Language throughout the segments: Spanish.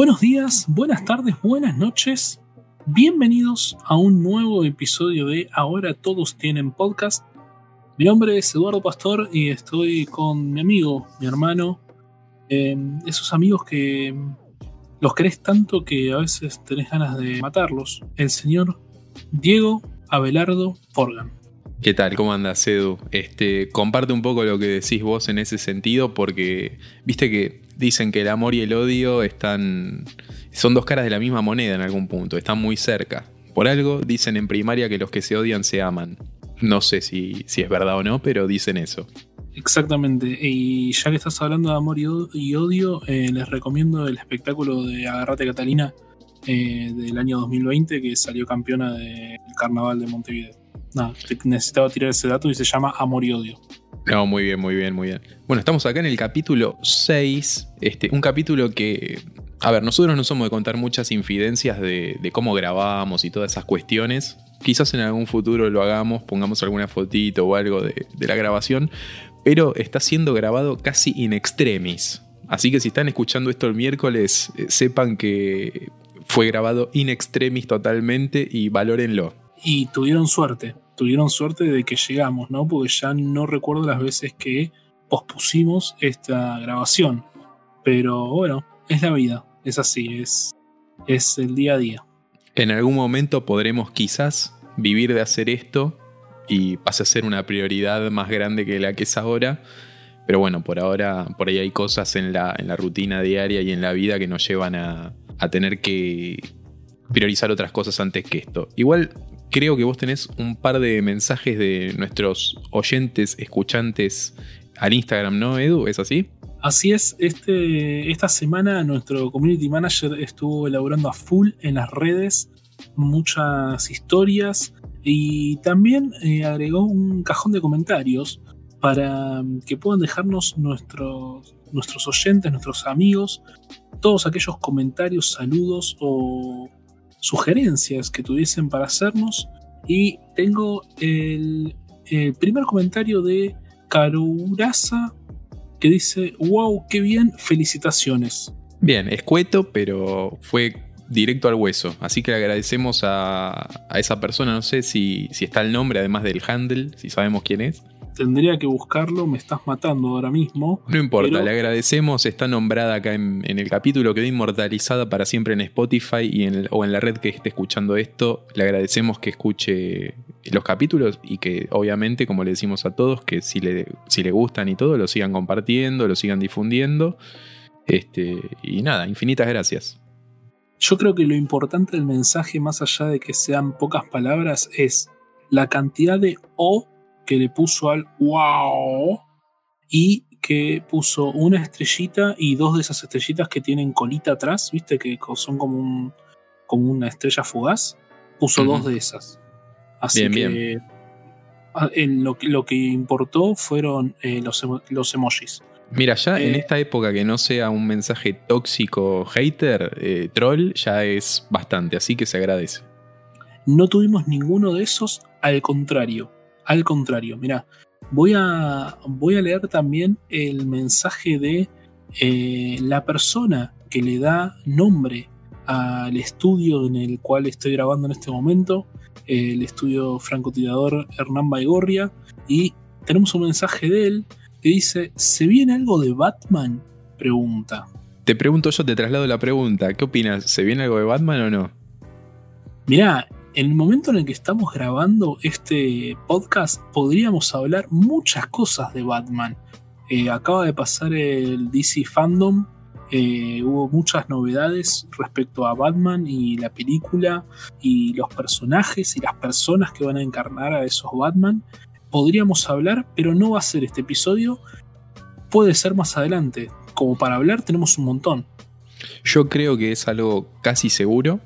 Buenos días, buenas tardes, buenas noches. Bienvenidos a un nuevo episodio de Ahora Todos Tienen Podcast. Mi nombre es Eduardo Pastor y estoy con mi amigo, mi hermano, eh, esos amigos que los querés tanto que a veces tenés ganas de matarlos, el señor Diego Abelardo Forgan. ¿Qué tal? ¿Cómo andas, Edu? Este, comparte un poco lo que decís vos en ese sentido, porque viste que dicen que el amor y el odio están. son dos caras de la misma moneda en algún punto, están muy cerca. Por algo dicen en primaria que los que se odian se aman. No sé si, si es verdad o no, pero dicen eso. Exactamente. Y ya que estás hablando de amor y odio, eh, les recomiendo el espectáculo de Agarrate Catalina eh, del año 2020 que salió campeona del Carnaval de Montevideo. Nada, necesitaba tirar ese dato y se llama Amor y Odio. No, muy bien, muy bien, muy bien. Bueno, estamos acá en el capítulo 6, este, un capítulo que, a ver, nosotros no somos de contar muchas infidencias de, cómo grabamos y todas esas cuestiones. Quizás en algún futuro lo hagamos, pongamos alguna fotito o algo de, de la grabación, pero está siendo grabado casi in extremis. Así que si están escuchando esto el miércoles, eh, sepan que fue grabado in extremis totalmente y valórenlo. Y tuvieron suerte, tuvieron suerte de que llegamos, ¿no? Porque ya no recuerdo las veces que pospusimos esta grabación. Pero bueno, es la vida, es así, es, es el día a día. En algún momento podremos quizás vivir de hacer esto y pase a ser una prioridad más grande que la que es ahora. Pero bueno, por ahora, por ahí hay cosas en la, en la rutina diaria y en la vida que nos llevan a, a tener que priorizar otras cosas antes que esto. Igual creo que vos tenés un par de mensajes de nuestros oyentes, escuchantes al Instagram, ¿no, Edu? ¿Es así? Así es, este, esta semana nuestro community manager estuvo elaborando a full en las redes muchas historias y también eh, agregó un cajón de comentarios para que puedan dejarnos nuestros, nuestros oyentes, nuestros amigos, todos aquellos comentarios, saludos o sugerencias que tuviesen para hacernos. Y tengo el, primer comentario de Karurasa que dice, wow, qué bien, felicitaciones. Bien, escueto, pero fue directo al hueso. Así que le agradecemos a, a esa persona, no sé si, si, está el nombre, además del handle, si sabemos quién es tendría que buscarlo, me estás matando ahora mismo. No importa, le agradecemos, está nombrada acá en, el capítulo, quedó inmortalizada para siempre en Spotify y en o en la red que esté escuchando esto. Le agradecemos que escuche los capítulos y que obviamente, como le decimos a todos, que si le, si le gustan y todo, lo sigan compartiendo, lo sigan difundiendo. Este, y nada, infinitas gracias. Yo creo que lo importante del mensaje, más allá de que sean pocas palabras, es la cantidad de O que le puso al wow y que puso una estrellita y dos de esas estrellitas que tienen colita atrás, viste, que son como, un, como una estrella fugaz, puso dos de esas. Así que ah, lo, lo, que importó fueron eh, los, los, emojis. Mira, ya en eh, esta época que no sea un mensaje tóxico hater, eh, troll, ya es bastante, así que se agradece. No tuvimos ninguno de esos, al contrario al contrario, mira, voy a, voy a leer también el mensaje de eh, la persona que le da nombre al estudio en el cual estoy grabando en este momento, el estudio francotirador Hernán Baigorria, y tenemos un mensaje de él que dice, ¿se viene algo de Batman? Pregunta. Te pregunto yo, te traslado la pregunta, ¿qué opinas? ¿Se viene algo de Batman o no? Mirá, en el momento en el que estamos grabando este podcast, podríamos hablar muchas cosas de Batman. Eh, acaba de pasar el DC Fandom, eh, hubo muchas novedades respecto a Batman y la película y los personajes y las personas que van a encarnar a esos Batman. Podríamos hablar, pero no va a ser este episodio. Puede ser más adelante. Como para hablar tenemos un montón. Yo creo que es algo casi seguro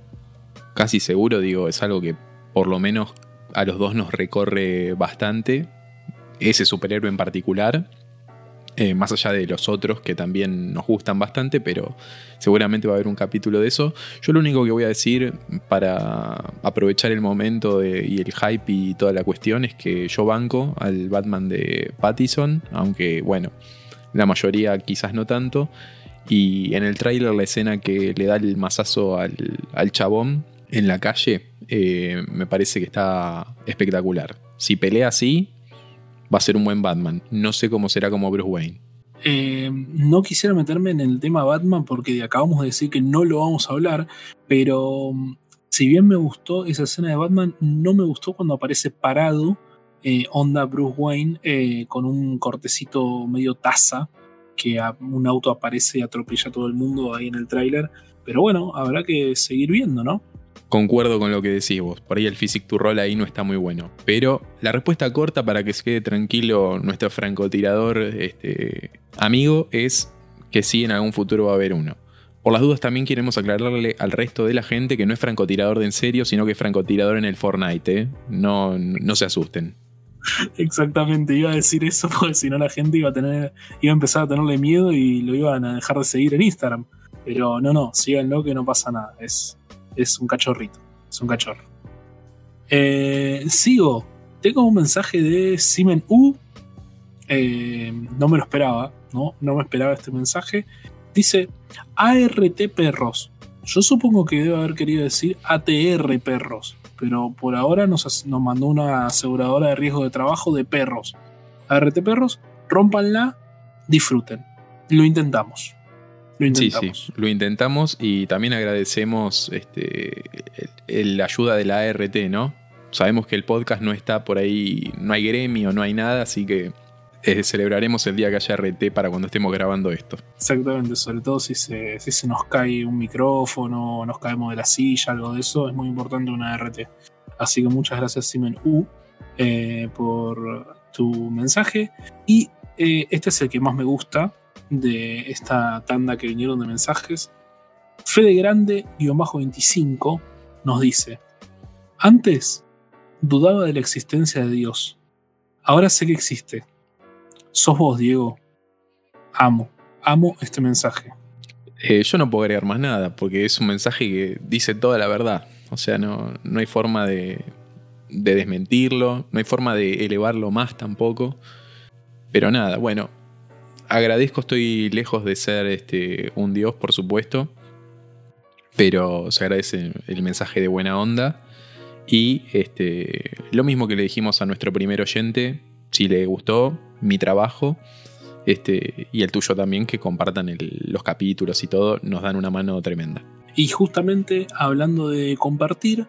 casi seguro, digo, es algo que por lo menos a los dos nos recorre bastante, ese superhéroe en particular, eh, más allá de los otros que también nos gustan bastante, pero seguramente va a haber un capítulo de eso. Yo lo único que voy a decir para aprovechar el momento y el hype y toda la cuestión es que yo banco al Batman de Pattison, aunque bueno, la mayoría quizás no tanto. Y en el tráiler la escena que le da el mazazo al, al chabón en la calle eh, me parece que está espectacular. Si pelea así, va a ser un buen Batman. No sé cómo será como Bruce Wayne. Eh, no quisiera meterme en el tema Batman porque acabamos de decir que no lo vamos a hablar, pero mm, si bien me gustó esa escena de Batman, no me gustó cuando aparece parado eh, onda Bruce Wayne eh, con un cortecito medio taza que un auto aparece y atropella a todo el mundo ahí en el tráiler. Pero bueno, habrá que seguir viendo, ¿no? Concuerdo con lo que decís vos. Por ahí el physic to roll ahí no está muy bueno. Pero la respuesta corta para que se quede tranquilo nuestro francotirador este, amigo es que sí, en algún futuro va a haber uno. Por las dudas también queremos aclararle al resto de la gente que no es francotirador de en serio, sino que es francotirador en el Fortnite. ¿eh? No, no se asusten. Exactamente, iba a decir eso porque si no la gente iba a tener, iba a empezar a tenerle miedo y lo iban a dejar de seguir en Instagram. Pero no, no, síganlo que no pasa nada. Es, es un cachorrito, es un cachorro. Eh, sigo, tengo un mensaje de Simen U. Eh, no me lo esperaba, ¿no? No me esperaba este mensaje. Dice ART perros. Yo supongo que debe haber querido decir ATR perros, pero por ahora nos, nos mandó una aseguradora de riesgo de trabajo de perros. ART perros, rompanla, disfruten. Lo intentamos. Lo intentamos. Sí, sí, lo intentamos y también agradecemos este, la ayuda de la ART, ¿no? Sabemos que el podcast no está por ahí, no hay gremio, no hay nada, así que eh, celebraremos el día que haya RT para cuando estemos grabando esto. Exactamente, sobre todo si se, si se nos cae un micrófono, nos caemos de la silla, algo de eso, es muy importante una RT. Así que muchas gracias, Simen U, eh, por tu mensaje. Y eh, este es el que más me gusta, de esta tanda que vinieron de mensajes. Fede Grande-25 nos dice: Antes dudaba de la existencia de Dios. Ahora sé que existe. Sos vos, Diego. Amo, amo este mensaje. Eh, yo no puedo agregar más nada, porque es un mensaje que dice toda la verdad. O sea, no, no hay forma de, de desmentirlo, no hay forma de elevarlo más tampoco. Pero nada, bueno, agradezco, estoy lejos de ser este, un dios, por supuesto, pero se agradece el mensaje de buena onda. Y este, lo mismo que le dijimos a nuestro primer oyente, si le gustó mi trabajo, este, y el tuyo también, que compartan los capítulos y todo, nos dan una mano tremenda. Y justamente hablando de compartir,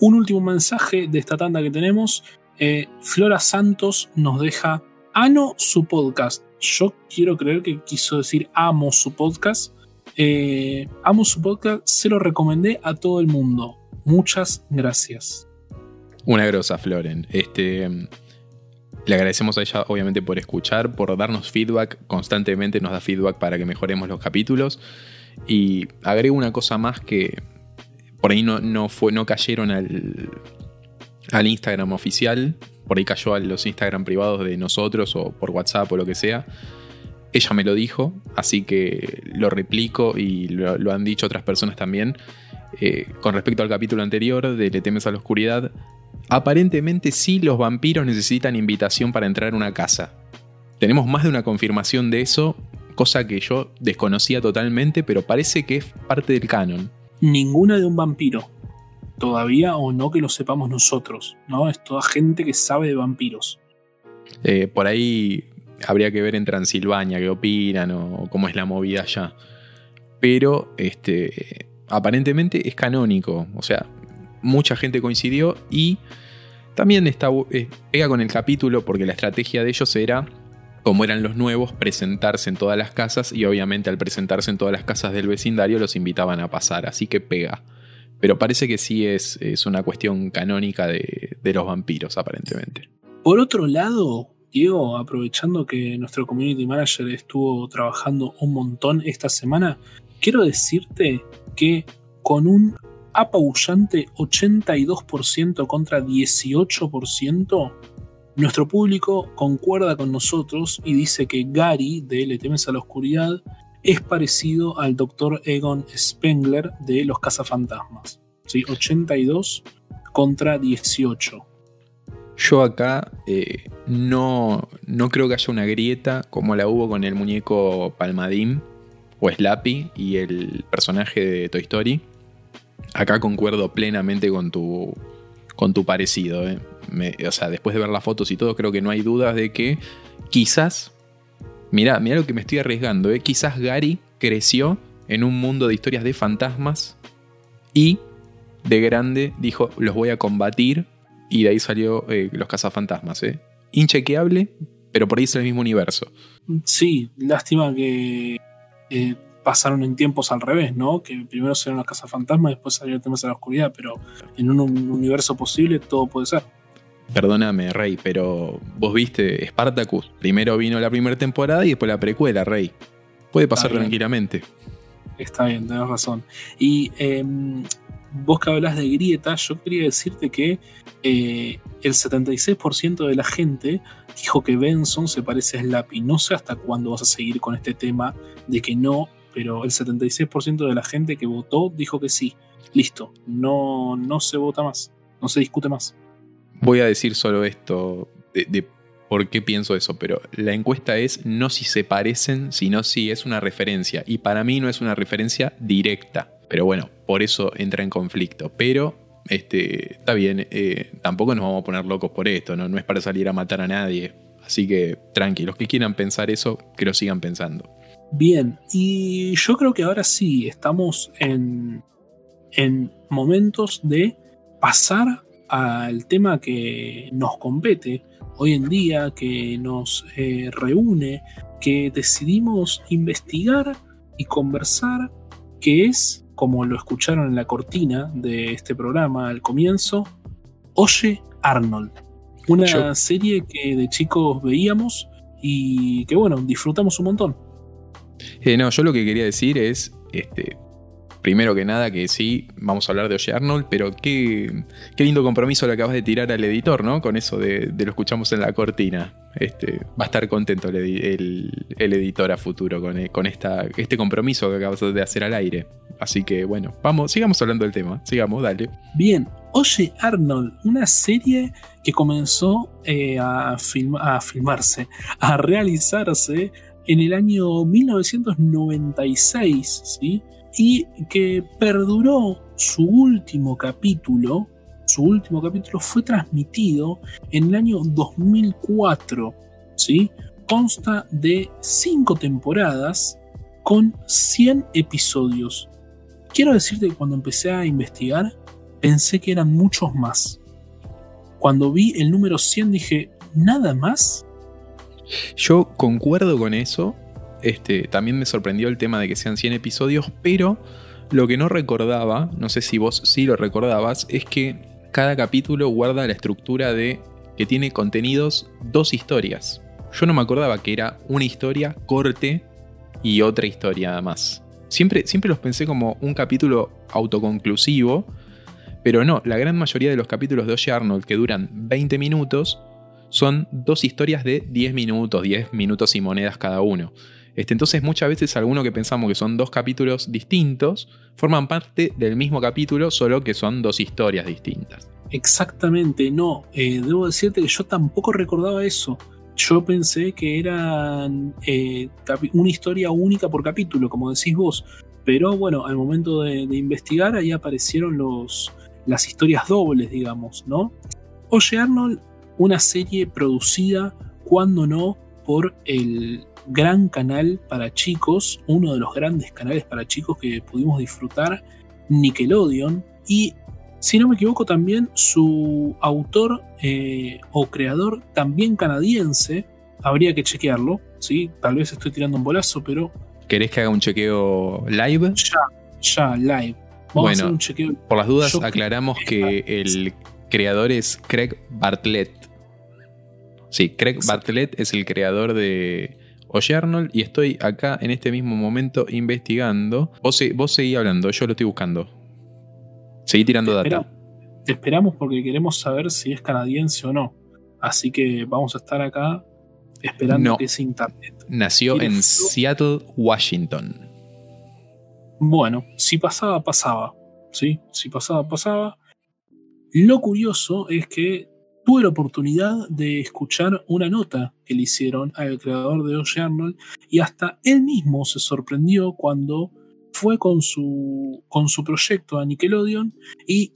un último mensaje de esta tanda que tenemos. Eh, Flora Santos nos deja Ano su podcast yo quiero creer que quiso decir amo su podcast. Eh, amo su podcast, se lo recomendé a todo el mundo. Muchas gracias. Una grosa, Floren. Este, le agradecemos a ella, obviamente, por escuchar, por darnos feedback. Constantemente nos da feedback para que mejoremos los capítulos. Y agrego una cosa más que por ahí no, no, fue, no cayeron al, al Instagram oficial, por ahí cayó a los Instagram privados de nosotros o por WhatsApp o lo que sea. Ella me lo dijo, así que lo replico y lo, han dicho otras personas también. Eh, con respecto al capítulo anterior de Le temes a la oscuridad, aparentemente sí los vampiros necesitan invitación para entrar a una casa. Tenemos más de una confirmación de eso, cosa que yo desconocía totalmente, pero parece que es parte del canon. Ninguna de un vampiro todavía o no que lo sepamos nosotros, ¿no? Es toda gente que sabe de vampiros. Eh, por ahí habría que ver en Transilvania qué opinan o cómo es la movida allá. Pero este, aparentemente es canónico, o sea, mucha gente coincidió y también está, eh, pega con el capítulo porque la estrategia de ellos era, como eran los nuevos, presentarse en todas las casas y obviamente al presentarse en todas las casas del vecindario los invitaban a pasar, así que pega. Pero parece que sí es, es una cuestión canónica de, los vampiros, aparentemente. Por otro lado, Diego, aprovechando que nuestro community manager estuvo trabajando un montón esta semana, quiero decirte que con un apabullante 82% contra 18%, nuestro público concuerda con nosotros y dice que Gary de Le temes a la oscuridad es parecido al Dr. Egon Spengler de Los Cazafantasmas. ¿sí? 82 contra 18. Yo acá eh, no, no creo que haya una grieta como la hubo con el muñeco Palmadín, o Slappy y el personaje de Toy Story. Acá concuerdo plenamente con tu, con tu parecido. ¿eh? o sea, después de ver las fotos y todo, creo que no hay dudas de que quizás, mira, mira lo que me estoy arriesgando, ¿eh? quizás Gary creció en un mundo de historias de fantasmas y de grande dijo, los voy a combatir y de ahí salió eh, los cazafantasmas. ¿eh? Inchequeable, pero por ahí es el mismo universo. Sí, lástima que eh, pasaron en tiempos al revés, ¿no? Que primero salieron los cazafantasmas, después salieron temas de la oscuridad, pero en un universo posible todo puede ser. Perdóname, Rey, pero vos viste Spartacus. Primero vino la primera temporada y después la precuela, Rey. Puede pasar tranquilamente. Está bien, tenés razón. Y em, vos que hablas de grieta, yo quería decirte que eh, el 76% de la gente dijo que Benson se parece a Slappy. No sé hasta cuándo vas a seguir con este tema de que no, pero el 76% de la gente que votó dijo que sí. Listo, no, no se vota más, no se discute más. Voy a decir solo esto de, por qué pienso eso, pero la encuesta es no si se parecen, sino si es una referencia. Y para mí no es una referencia directa. Pero bueno, por eso entra en conflicto. Pero este, está bien, eh, tampoco nos vamos a poner locos por esto, ¿no? no es para salir a matar a nadie. Así que tranquilos, que quieran pensar eso, que lo sigan pensando. Bien, y yo creo que ahora sí estamos en, en momentos de pasar al tema que nos compete hoy en día, que nos eh, reúne, que decidimos investigar y conversar, que es, como lo escucharon en la cortina de este programa al comienzo, Oye Arnold. Una serie que de chicos veíamos y que bueno, disfrutamos un montón. Eh, no, yo lo que quería decir es, este, primero que nada, que sí, vamos a hablar de Oye Arnold, pero qué, qué lindo compromiso le acabas de tirar al editor, ¿no? Con eso de, lo escuchamos en la cortina. Este, va a estar contento el, editor a futuro con, con esta, este compromiso que acabas de hacer al aire. Así que bueno, vamos, sigamos hablando del tema. Sigamos, dale. Bien, Oye Arnold, una serie que comenzó eh, a, a filmarse, a realizarse en el año 1996, ¿sí? Y que perduró su último capítulo, su último capítulo fue transmitido en el año 2004, ¿sí? Consta de 5 temporadas con 100 episodios. Quiero decirte que cuando empecé a investigar, pensé que eran muchos más. Cuando vi el número 100 dije, ¿nada más? Yo concuerdo con eso, este, también me sorprendió el tema de que sean 100 episodios, pero lo que no recordaba, no sé si vos sí lo recordabas, es que cada capítulo guarda la estructura de que tiene contenidos dos historias. Yo no me acordaba que era una historia, corte y otra historia más. Siempre, siempre los pensé como un capítulo autoconclusivo, pero no, la gran mayoría de los capítulos de Oye Arnold que duran 20 minutos son dos historias de 10 minutos, 10 minutos y monedas cada uno. Este, entonces muchas veces algunos que pensamos que son dos capítulos distintos forman parte del mismo capítulo, solo que son dos historias distintas. Exactamente, no. Eh, debo decirte que yo tampoco recordaba eso. Yo pensé que eran eh, una historia única por capítulo, como decís vos. Pero bueno, al momento de, investigar ahí aparecieron los, las historias dobles, digamos, ¿no? Oye Arnold, una serie producida, cuando no, por el gran canal para chicos, uno de los grandes canales para chicos que pudimos disfrutar, Nickelodeon, y si no me equivoco también su autor eh, o creador también canadiense, habría que chequearlo, ¿sí? tal vez estoy tirando un bolazo, pero... ¿Querés que haga un chequeo live? Ya, ya, live. Vamos a hacer un chequeo. Por las dudas aclaramos que el creador es Craig Bartlett. Sí, Craig Bartlett es el creador de Oye Arnold y estoy acá en este mismo momento investigando. Vos, vos seguí hablando, yo lo estoy buscando. Seguí tirando data. te esperamos porque queremos saber si es canadiense o no. Así que vamos a estar acá esperando que ese internet. Nació en Seattle, Washington. Bueno, si pasaba, pasaba. ¿sí? Si pasaba, pasaba. Lo curioso es que tuve la oportunidad de escuchar una nota que le hicieron al creador de Oye Arnold y hasta él mismo se sorprendió cuando fue con su, con su proyecto a Nickelodeon y,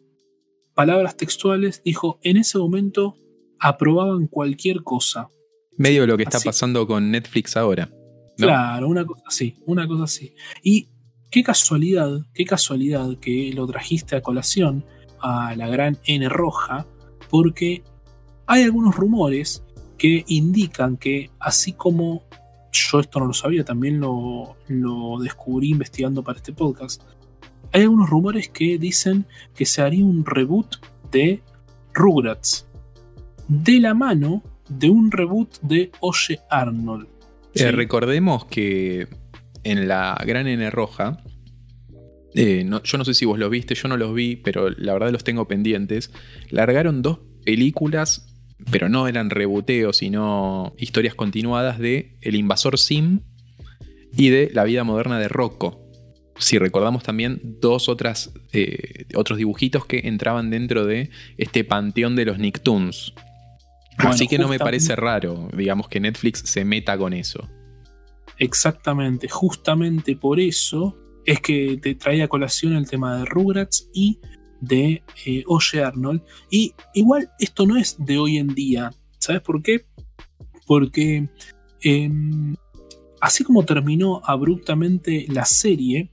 palabras textuales, dijo, en ese momento aprobaban cualquier cosa. Medio lo que está pasando con Netflix ahora. Claro, una cosa así, una cosa así. Y qué casualidad, qué casualidad que lo trajiste a colación a la gran N roja, porque hay algunos rumores que indican que así como yo esto no lo sabía, también lo, lo descubrí investigando para este podcast, hay algunos rumores que dicen que se haría un reboot de Rugrats de la mano de un reboot de Oye Arnold. Eh, recordemos que en la Gran N Roja, eh, yo no sé si vos lo viste, yo no los vi, pero la verdad los tengo pendientes. Largaron dos películas, pero no eran reboteos, sino historias continuadas de El Invasor Sim y de La vida moderna de Rocco. Si recordamos también dos otras, eh, otros dibujitos que entraban dentro de este panteón de los Nicktoons. Así que no me parece raro, digamos, que Netflix se meta con eso. Exactamente, justamente por eso es que te traía a colación el tema de Rugrats y de eh, Oye Arnold. Y igual esto no es de hoy en día. ¿Sabes por qué? Porque em, así como terminó abruptamente la serie,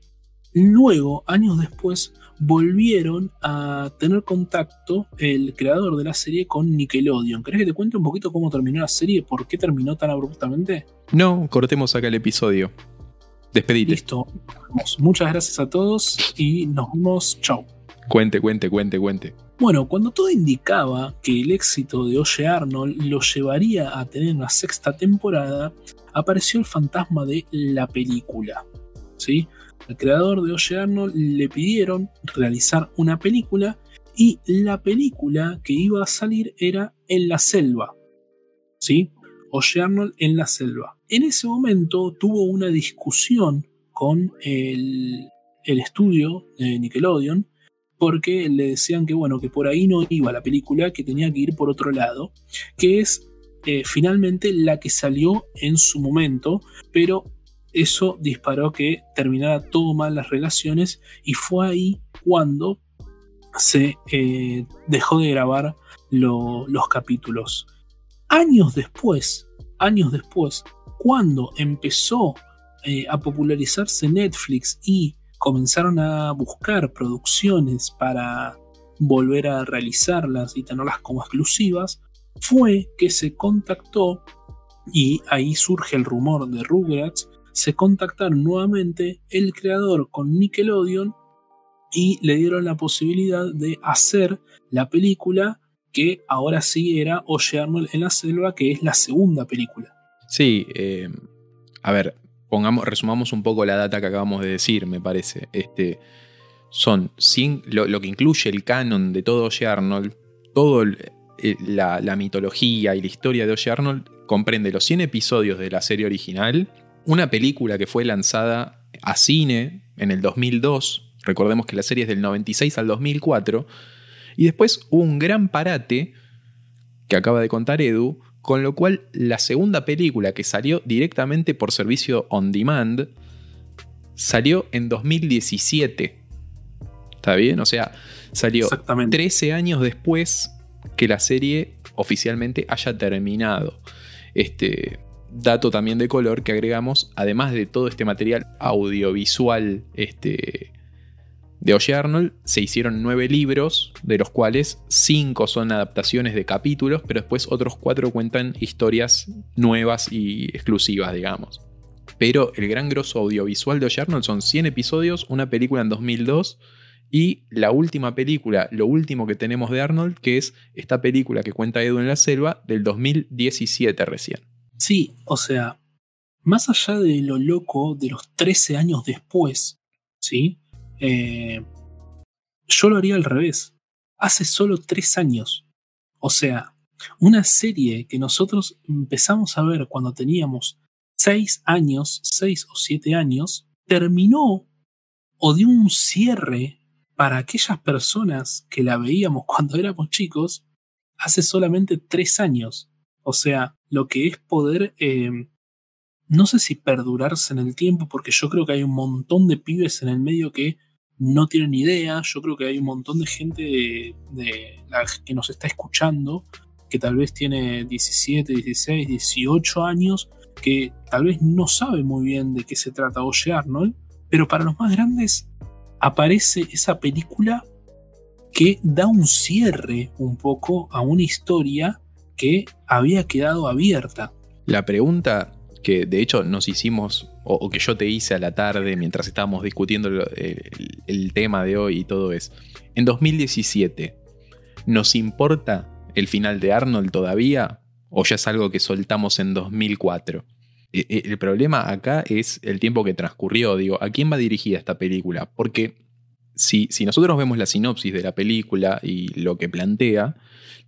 luego, años después, volvieron a tener contacto el creador de la serie con Nickelodeon. ¿Querés que te cuente un poquito cómo terminó la serie? ¿Por qué terminó tan abruptamente? No, cortemos acá el episodio. Despedite. Listo. Muchas gracias a todos y nos vemos. Chau. Cuente, cuente, cuente, cuente. Bueno, cuando todo indicaba que el éxito de Oye Arnold lo llevaría a tener una sexta temporada, apareció el fantasma de la película. ¿sí? Al creador de Oye Arnold le pidieron realizar una película y la película que iba a salir era En la selva. ¿Sí? Oye Arnold en la selva. En ese momento tuvo una discusión con el, estudio de Nickelodeon porque le decían que bueno, que por ahí no iba la película, que tenía que ir por otro lado, que es eh, finalmente la que salió en su momento, pero eso disparó que terminara todo mal las relaciones y fue ahí cuando se eh, dejó de grabar los capítulos. Años después, años después, cuando empezó eh, a popularizarse Netflix y comenzaron a buscar producciones para volver a realizarlas y tenerlas como exclusivas, fue que se contactó y ahí surge el rumor de Rugrats se contactaron nuevamente el creador con Nickelodeon y le dieron la posibilidad de hacer la película que ahora sí era Oye Arnold en la selva, que es la segunda película. Sí, eh, a ver, pongamos, resumamos un poco la data que acabamos de decir, me parece. Este, son lo, que incluye el canon de todo Oye Arnold, toda eh, la, la, mitología y la historia de Oye Arnold comprende los 100 episodios de la serie original, una película que fue lanzada a cine en el 2002, recordemos que la serie es del 96 al 2004, y después hubo un gran parate que acaba de contar Edu, con lo cual la segunda película que salió directamente por servicio on demand salió en 2017. ¿Está bien? O sea, salió 13 años después que la serie oficialmente haya terminado. Este, dato también de color que agregamos, además de todo este material audiovisual este, de Oye Arnold, se hicieron nueve libros, de los cuales cinco son adaptaciones de capítulos, pero después otros cuatro cuentan historias nuevas y exclusivas, digamos. Pero el gran grosso audiovisual de Oye Arnold son 100 episodios, una película en 2002 y la última película, lo último que tenemos de Arnold, que es esta película que cuenta Edu en la selva del 2017 recién. Sí, o sea, más allá de lo loco de los 13 años después, ¿sí? Eh, yo lo haría al revés. Hace solo 3 años. O sea, una serie que nosotros empezamos a ver cuando teníamos 6 años, 6 o 7 años, terminó o dio un cierre para aquellas personas que la veíamos cuando éramos chicos hace solamente tres años. O sea, lo que es poder, eh, no sé si perdurarse en el tiempo, porque yo creo que hay un montón de pibes en el medio que no tienen idea. Yo creo que hay un montón de gente de, que nos está escuchando que tal vez tiene 17, 16, 18 años, que tal vez no sabe muy bien de qué se trata Oye Arnold, pero para los más grandes aparece esa película que da un cierre un poco a una historia que había quedado abierta. La pregunta que de hecho nos hicimos, o, que yo te hice a la tarde mientras estábamos discutiendo el, tema de hoy y todo es, en 2017, ¿nos importa el final de Arnold todavía? ¿O ya es algo que soltamos en 2004? E, e, el problema acá es el tiempo que transcurrió. Digo, ¿a quién va dirigida esta película? Porque si, si nosotros vemos la sinopsis de la película y lo que plantea,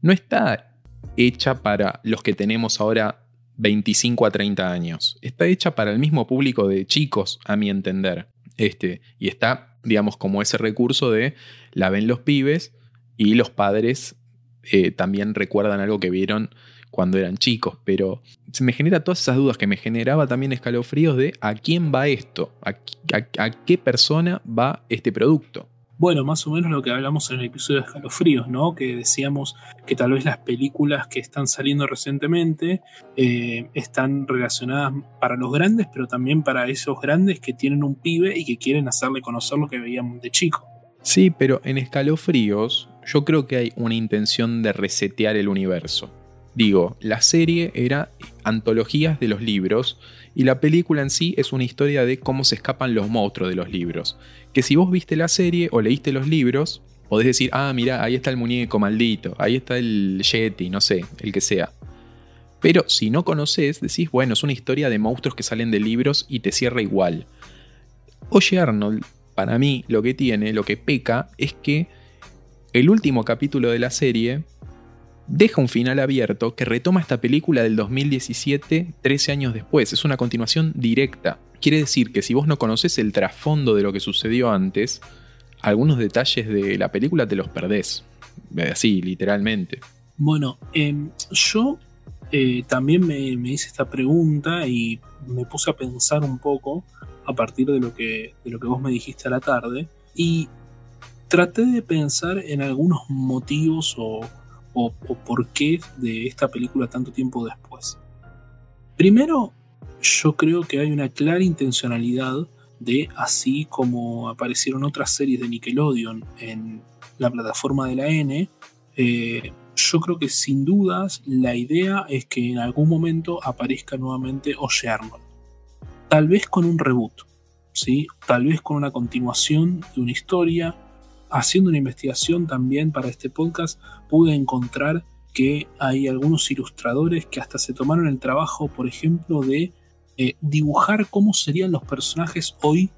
no está hecha para los que tenemos ahora 25 a 30 años. Está hecha para el mismo público de chicos, a mi entender. Este, y está, digamos, como ese recurso de la ven los pibes y los padres eh, también recuerdan algo que vieron cuando eran chicos, pero se me genera todas esas dudas que me generaba también escalofríos de a quién va esto, a, qué persona va este producto. Bueno, más o menos lo que hablamos en el episodio de Escalofríos, ¿no? Que decíamos que tal vez las películas que están saliendo recientemente eh, están relacionadas para los grandes, pero también para esos grandes que tienen un pibe y que quieren hacerle conocer lo que veían de chico. Sí, pero en Escalofríos yo creo que hay una intención de resetear el universo. Digo, la serie era antologías de los libros y la película en sí es una historia de cómo se escapan los monstruos de los libros. Que si vos viste la serie o leíste los libros, podés decir, ah, mira, ahí está el muñeco maldito, ahí está el Yeti, no sé, el que sea. Pero si no conoces, decís, bueno, es una historia de monstruos que salen de libros y te cierra igual. Oye Arnold, para mí lo que tiene, lo que peca, es que el último capítulo de la serie deja un final abierto que retoma esta película del 2017 13 años después. Es una continuación directa. Quiere decir que si vos no conoces el trasfondo de lo que sucedió antes, algunos detalles de la película te los perdés. Así, literalmente. Bueno, em, yo eh, también me, hice esta pregunta y me puse a pensar un poco a partir de lo que, de lo que vos me dijiste a la tarde. Y traté de pensar en algunos motivos o o, por qué de esta película tanto tiempo después. Primero, yo creo que hay una clara intencionalidad de, así como aparecieron otras series de Nickelodeon en la plataforma de la N, eh, yo creo que sin dudas la idea es que en algún momento aparezca nuevamente Oye Arnold. Tal vez con un reboot, ¿sí? tal vez con una continuación de una historia, haciendo una investigación también para este podcast, pude encontrar que hay algunos ilustradores que hasta se tomaron el trabajo, por ejemplo, de eh, dibujar cómo serían los personajes hoy,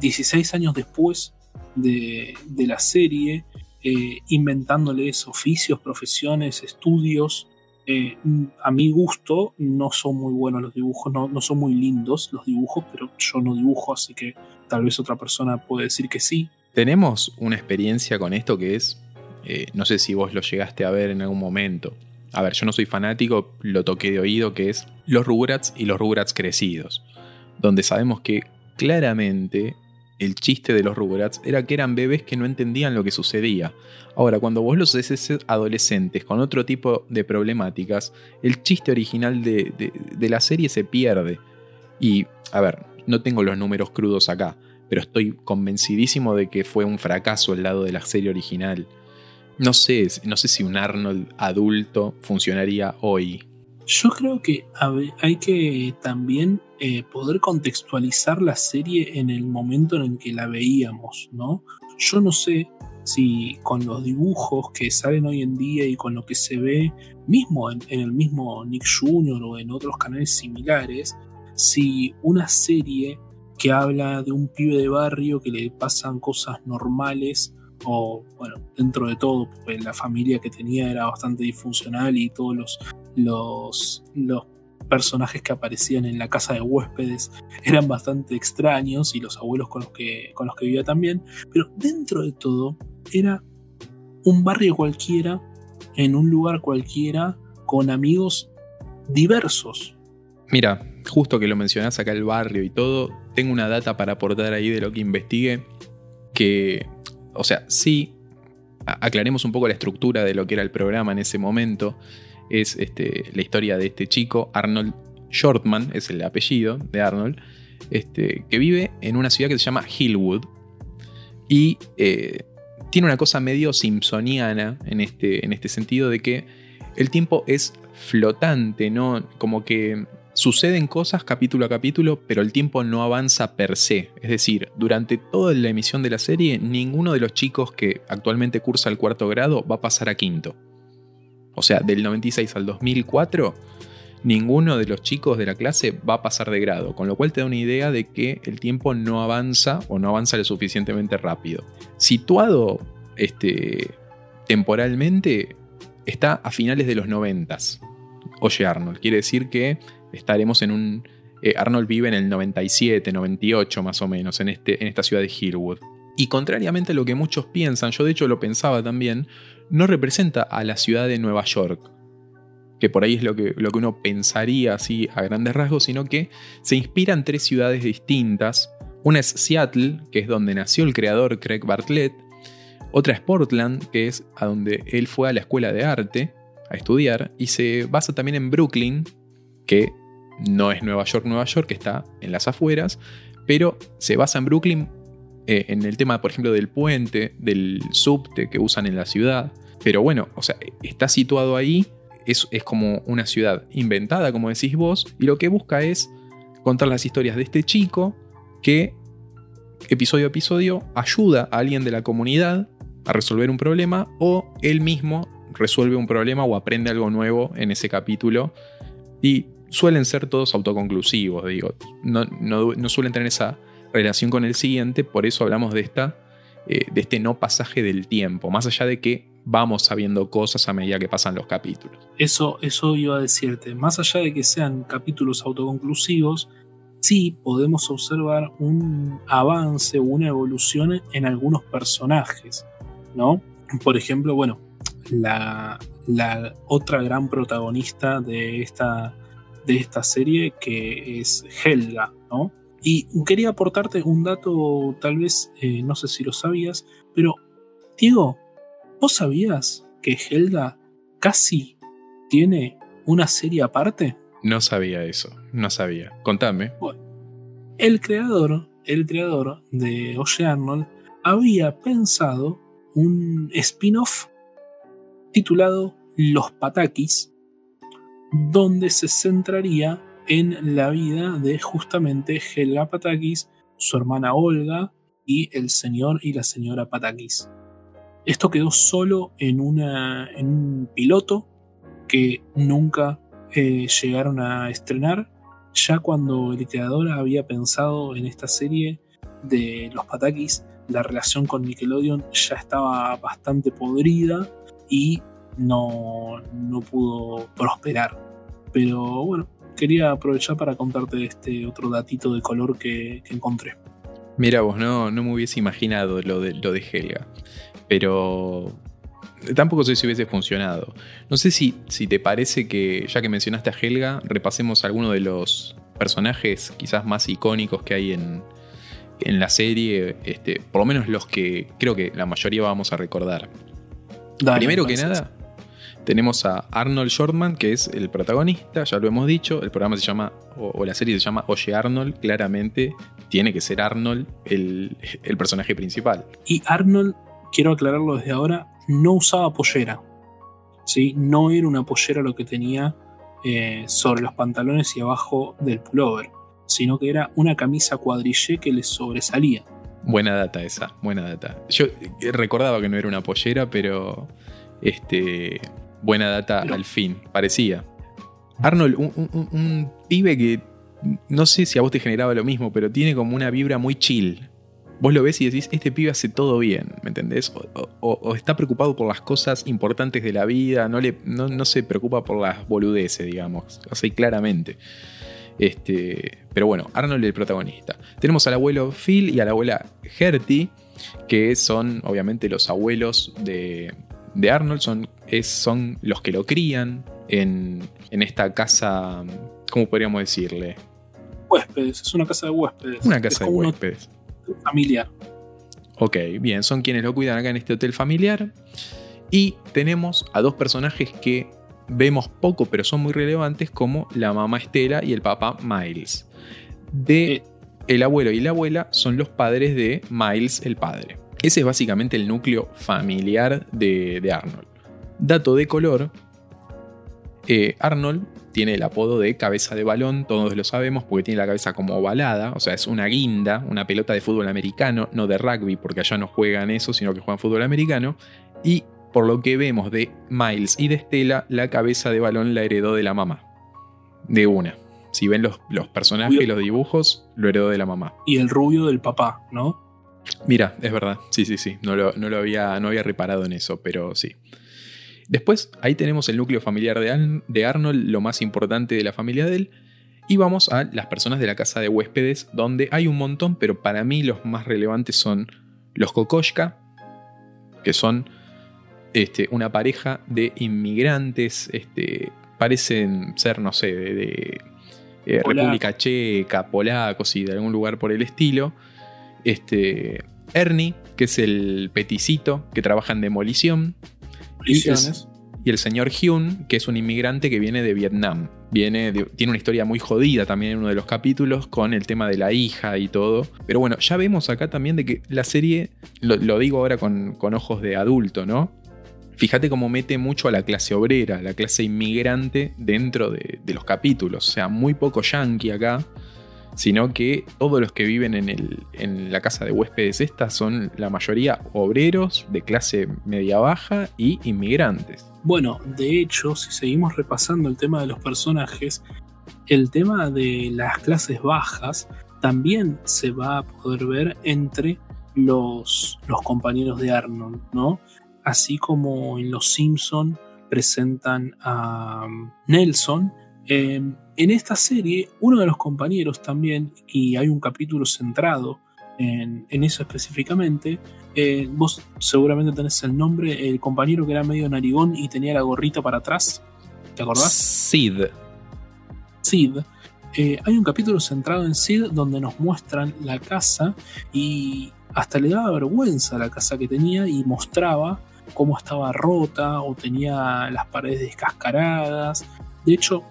16 años después de, la serie, eh, inventándoles oficios, profesiones, estudios. Eh, a mi gusto no son muy buenos los dibujos, no, no son muy lindos los dibujos, pero yo no dibujo, así que tal vez otra persona puede decir que sí. Tenemos una experiencia con esto que es, eh, no sé si vos lo llegaste a ver en algún momento. A ver, yo no soy fanático, lo toqué de oído, que es los Rugrats y los Rugrats crecidos. Donde sabemos que claramente el chiste de los Rugrats era que eran bebés que no entendían lo que sucedía. Ahora, cuando vos los haces adolescentes con otro tipo de problemáticas, el chiste original de, de la serie se pierde. Y, a ver, no tengo los números crudos acá, pero estoy convencidísimo de que fue un fracaso el lado de la serie original. No sé, no sé si un Arnold adulto funcionaría hoy. Yo creo que hay que también eh, poder contextualizar la serie en el momento en el que la veíamos, ¿no? Yo no sé si con los dibujos que salen hoy en día y con lo que se ve mismo en, en el mismo Nick Jr. o en otros canales similares, si una serie que habla de un pibe de barrio que le pasan cosas normales o bueno, dentro de todo, pues la familia que tenía era bastante disfuncional y todos los, los, los personajes que aparecían en la casa de huéspedes eran bastante extraños y los abuelos con los que, con los que vivía también, pero dentro de todo era un barrio cualquiera en un lugar cualquiera con amigos diversos. Mira, justo que lo mencionás acá el barrio y todo, tengo una data para aportar ahí de lo que investigué, que, o sea, sí, aclaremos un poco la estructura de lo que era el programa en ese momento, es este, la historia de este chico, Arnold Shortman, es el apellido de Arnold, este, que vive en una ciudad que se llama Hillwood y eh, tiene una cosa medio simpsoniana en este, en este sentido de que el tiempo es flotante, ¿no? Como que suceden cosas capítulo a capítulo, pero el tiempo no avanza per se. Es decir, durante toda la emisión de la serie, ninguno de los chicos que actualmente cursa el cuarto grado va a pasar a quinto. O sea, del 96 al 2004, ninguno de los chicos de la clase va a pasar de grado, con lo cual te da una idea de que el tiempo no avanza o no avanza lo suficientemente rápido. Situado este, temporalmente, está a finales de los 90. Oye Arnold, quiere decir que estaremos en un... Eh, Arnold vive en el 97, 98 más o menos, en, este, en esta ciudad de Hillwood. Y contrariamente a lo que muchos piensan, yo de hecho lo pensaba también, no representa a la ciudad de Nueva York, que por ahí es lo que, lo que uno pensaría así a grandes rasgos, sino que se inspira en tres ciudades distintas. Una es Seattle, que es donde nació el creador Craig Bartlett. Otra es Portland, que es a donde él fue a la escuela de arte a estudiar. Y se basa también en Brooklyn, que no es Nueva York, Nueva York, que está en las afueras, pero se basa en Brooklyn eh, en el tema, por ejemplo, del puente, del subte que usan en la ciudad. Pero bueno, o sea, está situado ahí, es, es como una ciudad inventada, como decís vos, y lo que busca es contar las historias de este chico que episodio a episodio ayuda a alguien de la comunidad a resolver un problema o él mismo resuelve un problema o aprende algo nuevo en ese capítulo. Y suelen ser todos autoconclusivos, digo. No, no, suelen tener esa relación con el siguiente, por eso hablamos de, esta, eh, de este no pasaje del tiempo, más allá de que vamos sabiendo cosas a medida que pasan los capítulos. Eso, eso iba a decirte, más allá de que sean capítulos autoconclusivos, sí podemos observar un avance, una evolución en algunos personajes, ¿no? Por ejemplo, bueno, la, la otra gran protagonista de esta de esta serie, que es Helga, ¿no? Y quería aportarte un dato, tal vez, eh, no sé si lo sabías, pero Diego, ¿vos sabías que Helga casi tiene una serie aparte? No sabía eso, no sabía. Contame. Bueno, el creador, el creador de Oye Arnold había pensado un spin-off titulado Los Patakis, donde se centraría en la vida de justamente Helga Patakis, su hermana Olga y el señor y la señora Patakis. Esto quedó solo en, un piloto que nunca eh, llegaron a estrenar, ya cuando el creador había pensado en esta serie de los Patakis, la relación con Nickelodeon ya estaba bastante podrida y no, no pudo prosperar. Pero bueno, quería aprovechar para contarte este otro datito de color que, encontré. Mira vos, no, no me hubiese imaginado lo de, lo de Helga. Pero tampoco sé si hubiese funcionado. No sé si, si te parece que, ya que mencionaste a Helga, repasemos algunos de los personajes quizás más icónicos que hay en, en la serie. Este, por lo menos los que creo que la mayoría vamos a recordar. Primero que nada, tenemos a Arnold Shortman, que es el protagonista, ya lo hemos dicho. El programa se llama, o, la serie se llama Oye Arnold. Claramente tiene que ser Arnold el, personaje principal. Y Arnold, quiero aclararlo desde ahora, no usaba pollera. ¿sí? No era una pollera lo que tenía eh, sobre los pantalones y abajo del pullover, sino que era una camisa cuadrillé que le sobresalía. Buena data esa, buena data. Yo recordaba que no era una pollera, pero este, Buena data al fin, parecía. Arnold, un, pibe que no sé si a vos te generaba lo mismo, pero tiene como una vibra muy chill. Vos lo ves y decís, este pibe hace todo bien, ¿me entendés? O, está preocupado por las cosas importantes de la vida, no, le, no, se preocupa por las boludeces, digamos, así claramente. Este, pero bueno, Arnold es el protagonista. Tenemos al abuelo Phil y a la abuela Gertie, que son obviamente los abuelos de, de Arnold, son es, son los que lo crían en, en esta casa, ¿cómo podríamos decirle? Huéspedes, es una casa de huéspedes. Una casa de huéspedes. Familiar. Ok, bien, son quienes lo cuidan acá en este hotel familiar. Y tenemos a dos personajes que vemos poco, pero son muy relevantes, como la mamá Estela y el papá Miles. De Eh. el abuelo y la abuela son los padres de Miles, el padre. Ese es básicamente el núcleo familiar de, de Arnold. Dato de color. eh, Arnold tiene el apodo de cabeza de balón, todos lo sabemos, porque tiene la cabeza como ovalada, o sea, es una guinda, una pelota de fútbol americano, no de rugby, porque allá no juegan eso, sino que juegan fútbol americano. Y por lo que vemos de Miles y de Stella, la cabeza de balón la heredó de la mamá. De una. Si ven los, los personajes y los dibujos, lo heredó de la mamá. Y el rubio del papá, ¿no? Mira, es verdad. Sí, sí, sí. No lo, no lo había, no había reparado en eso, pero sí. Después, ahí tenemos el núcleo familiar de, Arnold, lo más importante de la familia de él. Y vamos a las personas de la casa de huéspedes, donde hay un montón, pero para mí los más relevantes son los Kokoschka, que son este, una pareja de inmigrantes, este, parecen ser, no sé, de, de, eh. República Checa, polacos y de algún lugar por el estilo. Este, Ernie, que es el peticito que trabaja en demolición. Y el señor Hyun, que es un inmigrante que viene de Vietnam. Viene tiene una historia muy jodida también en uno de los capítulos con el tema de la hija y todo. Pero bueno, ya vemos acá también de que la serie, lo, lo digo ahora con, con ojos de adulto, ¿no? Fíjate cómo mete mucho a la clase obrera, a la clase inmigrante dentro de, de los capítulos. O sea, muy poco yankee acá, sino que todos los que viven en, el- en la casa de huéspedes esta son la mayoría obreros de clase media baja y inmigrantes. Bueno, de hecho, si seguimos repasando el tema de los personajes, el tema de las clases bajas también se va a poder ver entre los, los compañeros de Arnold, ¿no? Así como en Los Simpson presentan a um, Nelson. eh, en esta serie, uno de los compañeros también, y hay un capítulo centrado en, en eso específicamente, eh, vos seguramente tenés el nombre, el compañero que era medio narigón y tenía la gorrita para atrás. ¿Te acordás? Sid. Sid. Eh, hay un capítulo centrado en Sid donde nos muestran la casa y hasta le daba vergüenza la casa que tenía y mostraba cómo estaba rota o tenía las paredes descascaradas. De hecho,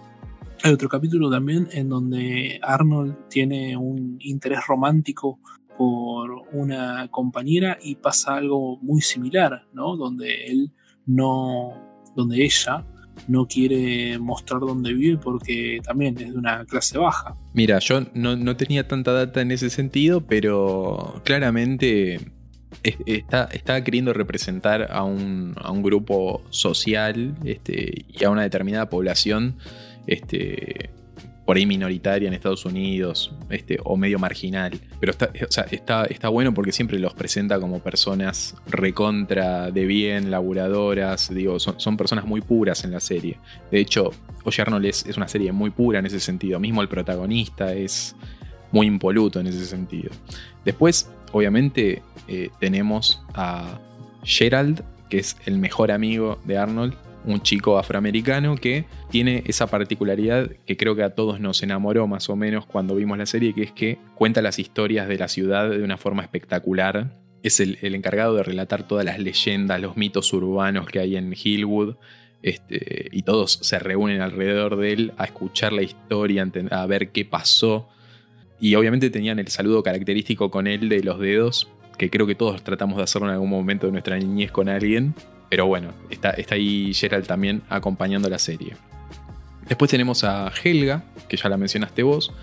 hay otro capítulo también en donde Arnold tiene un interés romántico por una compañera y pasa algo muy similar, ¿no? Donde él no, donde ella no quiere mostrar dónde vive porque también es de una clase baja. Mira, yo no, no tenía tanta data en ese sentido, pero claramente es- está, está queriendo representar a un, a un grupo social este, y a una determinada población este, por ahí minoritaria en Estados Unidos este, o medio marginal. Pero está, o sea, está, está bueno porque siempre los presenta como personas recontra de bien, laburadoras, digo, son, son personas muy puras en la serie. De hecho, Oye Arnold es, una serie muy pura en ese sentido. Mismo el protagonista es muy impoluto en ese sentido. Después, obviamente, eh, tenemos a Gerald, que es el mejor amigo de Arnold, un chico afroamericano que tiene esa particularidad que creo que a todos nos enamoró más o menos cuando vimos la serie, que es que cuenta las historias de la ciudad de una forma espectacular. Es el, encargado de relatar todas las leyendas, los mitos urbanos que hay en Hillwood. Este, y todos se reúnen alrededor de él a escuchar la historia, a ver qué pasó. Y obviamente tenían el saludo característico con él de los dedos, que creo que todos tratamos de hacerlo en algún momento de nuestra niñez con alguien. Pero bueno, está, está ahí Gerald también acompañando la serie. Después tenemos a Helga, que ya la mencionaste vos,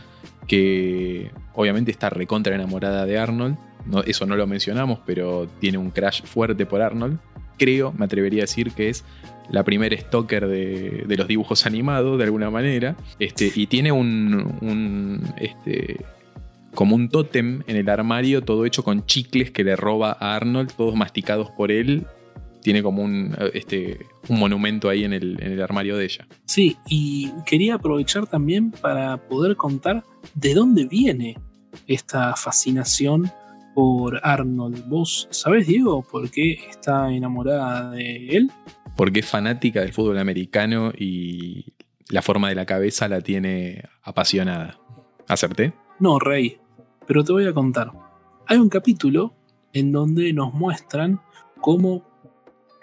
que obviamente está recontra enamorada de Arnold. No, eso no lo mencionamos, pero tiene un crash fuerte por Arnold. Creo, me atrevería a decir que es la primera stalker de, de los dibujos animados, de alguna manera. Este, y tiene un, un, este, como un tótem en el armario, todo hecho con chicles que le roba a Arnold, todos masticados por él. Tiene como un, este, un monumento ahí en el, en el armario de ella. Sí, y quería aprovechar también para poder contar de dónde viene esta fascinación por Arnold. ¿Vos sabés, Diego, por qué está enamorada de él? porque es fanática del fútbol americano y la forma de la cabeza la tiene apasionada. ¿Acerté? No, Rey, pero te voy a contar. Hay un capítulo en donde nos muestran cómo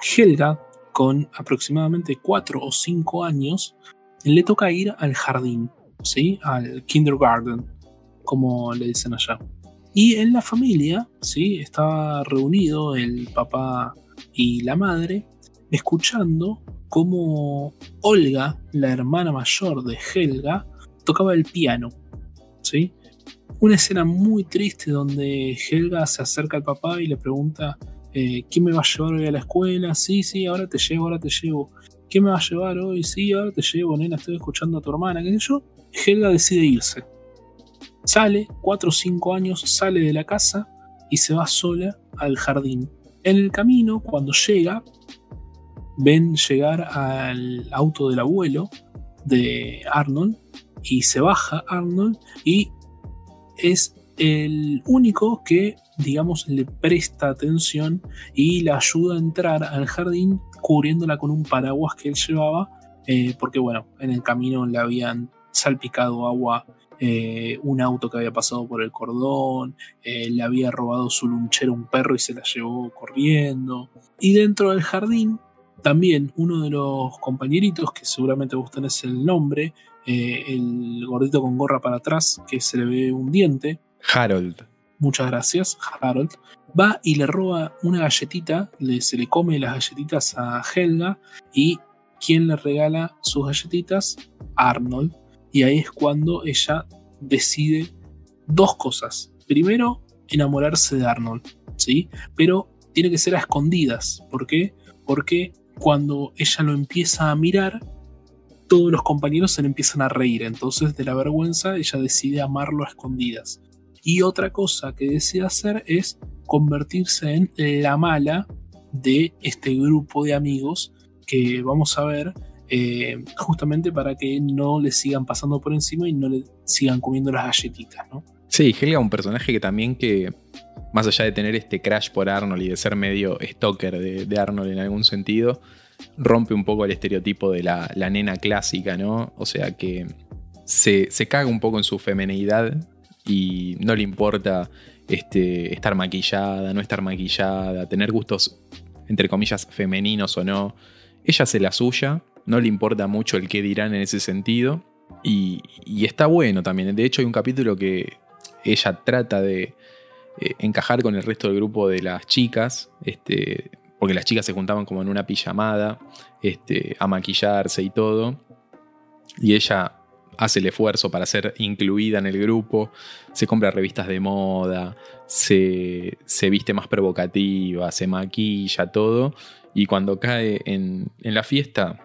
Helga, con aproximadamente 4 o 5 años, le toca ir al jardín, ¿sí? Al kindergarten, como le dicen allá. Y en la familia, ¿sí? Estaba reunido el papá y la madre, escuchando cómo Olga, la hermana mayor de Helga, tocaba el piano, ¿sí? Una escena muy triste donde Helga se acerca al papá y le pregunta, eh, ¿quién me va a llevar hoy a la escuela? Sí, sí, ahora te llevo, ahora te llevo. ¿Quién me va a llevar hoy? Sí, ahora te llevo, nena, estoy escuchando a tu hermana, qué sé yo. Helga decide irse. Sale, 4 o 5 años, sale de la casa y se va sola al jardín. En el camino, cuando llega, ven llegar al auto del abuelo de Arnold y se baja Arnold y es el único que, digamos, le presta atención y la ayuda a entrar al jardín cubriéndola con un paraguas que él llevaba, eh, porque bueno, en el camino le habían salpicado agua eh, un auto que había pasado por el cordón, eh, le había robado su lunchera un perro y se la llevó corriendo. Y dentro del jardín, también uno de los compañeritos, que seguramente vos tenés el nombre, el gordito con gorra para atrás, que se le ve un diente. Harold. Muchas gracias, Harold. Va y le roba una galletita, le, se le come las galletitas a Helga y ¿quién le regala sus galletitas? Arnold. Y ahí es cuando ella decide dos cosas. Primero, enamorarse de Arnold, ¿sí? Pero tiene que ser a escondidas. ¿Por qué? Porque cuando ella lo empieza a mirar, todos los compañeros se le empiezan a reír. Entonces, de la vergüenza, ella decide amarlo a escondidas. Y otra cosa que decide hacer es convertirse en la mala de este grupo de amigos que vamos a ver eh, justamente para que no le sigan pasando por encima y no le sigan comiendo las galletitas, ¿no? Sí, Helga un personaje que también que, más allá de tener este crash por Arnold y de ser medio stalker de, Arnold en algún sentido, rompe un poco el estereotipo de la, nena clásica, ¿no? O sea que se, caga un poco en su femenidad y no le importa este, estar maquillada, no estar maquillada, tener gustos, entre comillas, femeninos o no. Ella hace la suya no le importa mucho el qué dirán en ese sentido. Y, está bueno también. De hecho, hay un capítulo que ella trata de eh, encajar con el resto del grupo de las chicas, este, porque las chicas se juntaban como en una pijamada, este, a maquillarse y todo. Y ella hace el esfuerzo para ser incluida en el grupo, se compra revistas de moda, se, se viste más provocativa, se maquilla, todo. Y cuando cae en, en la fiesta,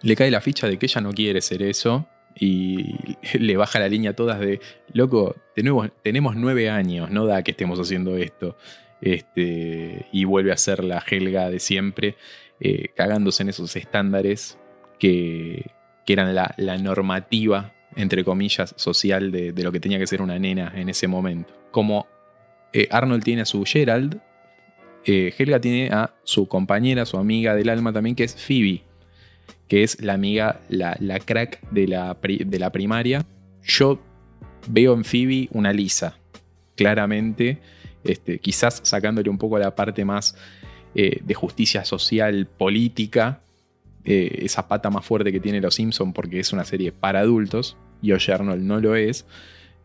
le cae la ficha de que ella no quiere ser eso y le baja la línea a todas de, loco, tenemos nueve años, no da que estemos haciendo esto. Este, y vuelve a ser la Helga de siempre, eh, cagándose en esos estándares que, eran la, normativa, entre comillas, social de, lo que tenía que ser una nena en ese momento. Como eh, Arnold tiene a su Gerald, eh, Helga tiene a su compañera, su amiga del alma también, que es Phoebe que es la amiga, la, crack de la, de la, primaria. Yo veo en Phoebe una lisa, claramente, este, quizás sacándole un poco la parte más eh, de justicia social, política, eh, esa pata más fuerte que tiene Los Simpson porque es una serie para adultos, y Oye Arnold no lo es,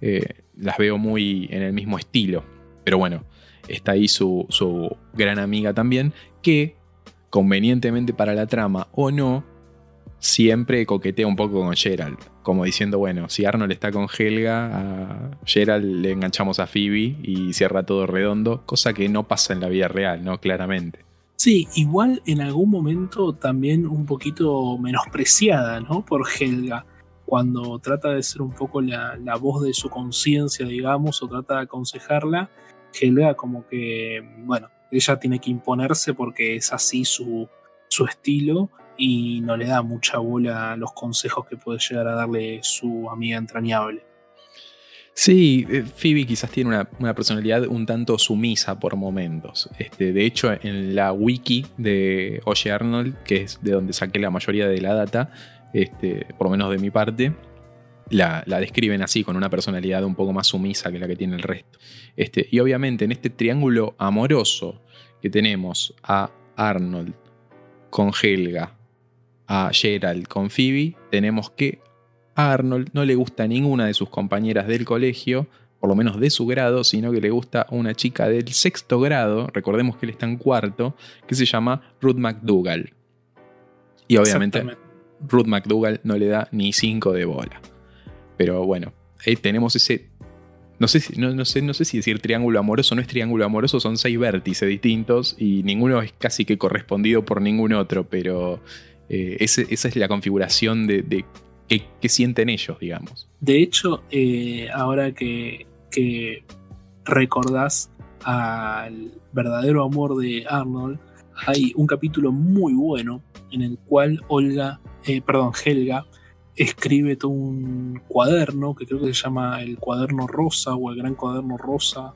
eh, las veo muy en el mismo estilo. Pero bueno, está ahí su, su gran amiga también, que convenientemente para la trama o no, siempre coquetea un poco con Gerald. Como diciendo, bueno, si Arnold está con Helga, a Gerald le enganchamos a Phoebe y cierra todo redondo, cosa que no pasa en la vida real, ¿no? Claramente. Sí, igual en algún momento también un poquito menospreciada, ¿no? Por Helga, cuando trata de ser un poco la, la voz de su conciencia, digamos, o trata de aconsejarla, Helga como que, bueno, ella tiene que imponerse porque es así su, su estilo y no le da mucha bola a los consejos que puede llegar a darle su amiga entrañable. Sí, eh, Phoebe quizás tiene una, personalidad un tanto sumisa por momentos. Este, de hecho, en la wiki de Oye Arnold, que es de donde saqué la mayoría de la data, este, por lo menos de mi parte, la, describen así, con una personalidad un poco más sumisa que la que tiene el resto. Este, y obviamente en este triángulo amoroso que tenemos a Arnold con Helga, a Gerald con Phoebe, tenemos que a Arnold no le gusta ninguna de sus compañeras del colegio, por lo menos de su grado, sino que le gusta una chica del sexto grado, recordemos que él está en cuarto, que se llama Ruth McDougall. Y obviamente Ruth McDougall no le da ni cinco de bola. Pero bueno, ahí tenemos ese. No sé, si, no, sé, no sé si decir triángulo amoroso no es triángulo amoroso, son seis vértices distintos y ninguno es casi que correspondido por ningún otro, pero eh, esa es la configuración de, qué, sienten ellos, digamos. De hecho, eh, ahora que, que recordás al verdadero amor de Arnold, hay un capítulo muy bueno en el cual Olga, eh, perdón, Helga escribe todo un cuaderno que creo que se llama el cuaderno rosa o el gran cuaderno rosa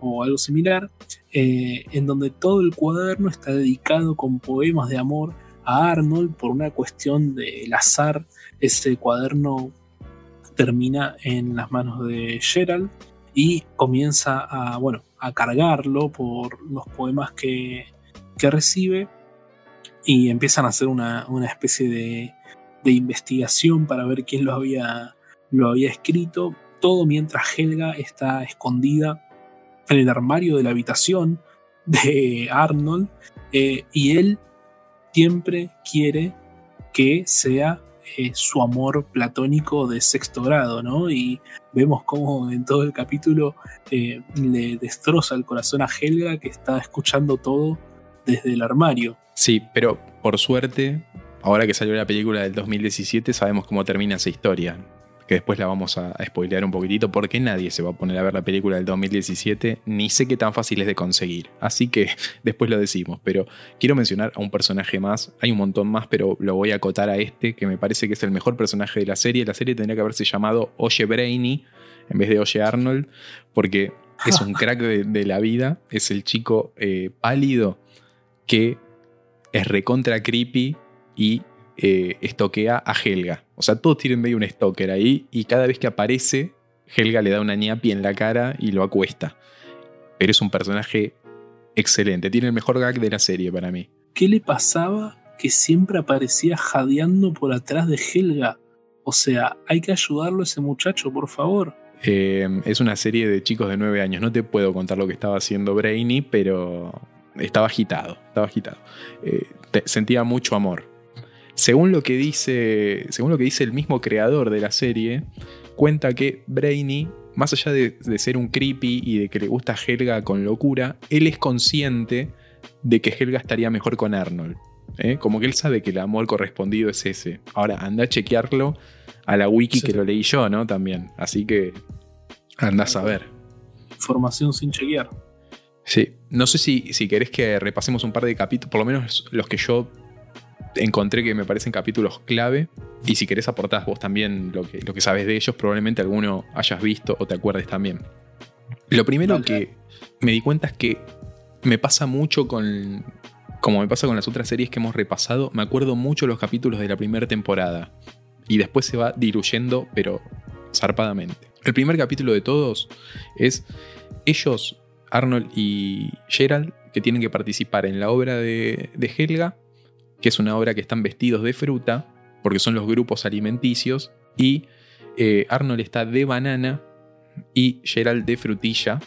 o algo similar, eh, en donde todo el cuaderno está dedicado con poemas de amor a Arnold por una cuestión del azar. Ese cuaderno termina en las manos de Gerald y comienza a, bueno, a cargarlo por los poemas que, que recibe y empiezan a hacer una, una especie de de investigación para ver quién lo había, lo había escrito, todo mientras Helga está escondida en el armario de la habitación de Arnold eh, y él siempre quiere que sea eh, su amor platónico de sexto grado, ¿no? Y vemos cómo en todo el capítulo eh, le destroza el corazón a Helga que está escuchando todo desde el armario. Sí, pero por suerte ahora que salió la película del 2017 sabemos cómo termina esa historia. Que después la vamos a, spoilear un poquitito porque nadie se va a poner a ver la película del 2017 ni sé qué tan fácil es de conseguir. Así que después lo decimos. Pero quiero mencionar a un personaje más. Hay un montón más, pero lo voy a acotar a este que me parece que es el mejor personaje de la serie. La serie tendría que haberse llamado Oye Brainy en vez de Oye Arnold porque es un crack de, la vida. Es el chico eh, pálido que es recontra creepy y eh, estoquea a Helga. O sea, todos tienen medio un stalker ahí y cada vez que aparece, Helga le da una ñapi en la cara y lo acuesta. Pero es un personaje excelente, tiene el mejor gag de la serie para mí. ¿Qué le pasaba que siempre aparecía jadeando por atrás de Helga? O sea, hay que ayudarlo a ese muchacho, por favor. Eh, es una serie de chicos de 9 años. No te puedo contar lo que estaba haciendo Brainy, pero estaba agitado. Estaba agitado. Eh, sentía mucho amor. Según lo que dice, según lo que dice el mismo creador de la serie, cuenta que Brainy, más allá de, ser un creepy y de que le gusta Helga con locura, él es consciente de que Helga estaría mejor con Arnold. ¿eh? Como que él sabe que el amor correspondido es ese. Ahora, anda a chequearlo a la wiki que lo leí yo, ¿no? También. Así que anda a saber. Información sin chequear. Sí. No sé si, si querés que repasemos un par de capítulos, por lo menos los que yo encontré que me parecen capítulos clave. Y si querés aportás vos también lo que, lo que sabes de ellos, probablemente alguno hayas visto o te acuerdes también. Lo primero que me di cuenta es que me pasa mucho con. Como me pasa con las otras series que hemos repasado, me acuerdo mucho los capítulos de la primera temporada. Y después se va diluyendo, pero zarpadamente. El primer capítulo de todos es ellos, Arnold y Gerald, que tienen que participar en la obra de, de Helga que es una obra que están vestidos de fruta, porque son los grupos alimenticios, y eh, Arnold está de banana y Gerald de frutilla.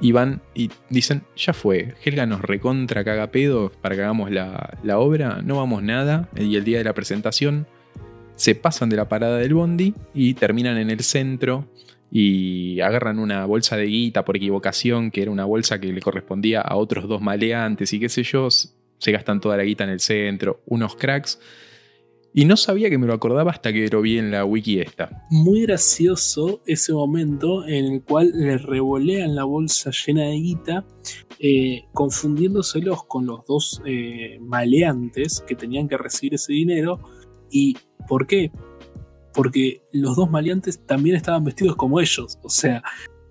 Y van y dicen, ya fue, Helga nos recontra caga pedo para que hagamos la, la obra, no vamos nada. Y el día de la presentación se pasan de la parada del bondi y terminan en el centro y agarran una bolsa de guita por equivocación, que era una bolsa que le correspondía a otros dos maleantes y qué sé yo, se gastan toda la guita en el centro, unos cracks. Y no sabía que me lo acordaba hasta que lo vi en la wiki esta. Muy gracioso ese momento en el cual le revolean la bolsa llena de guita, eh, confundiéndoselos con los dos eh, maleantes que tenían que recibir ese dinero. ¿Y por qué? porque los dos maleantes también estaban vestidos como ellos. O sea,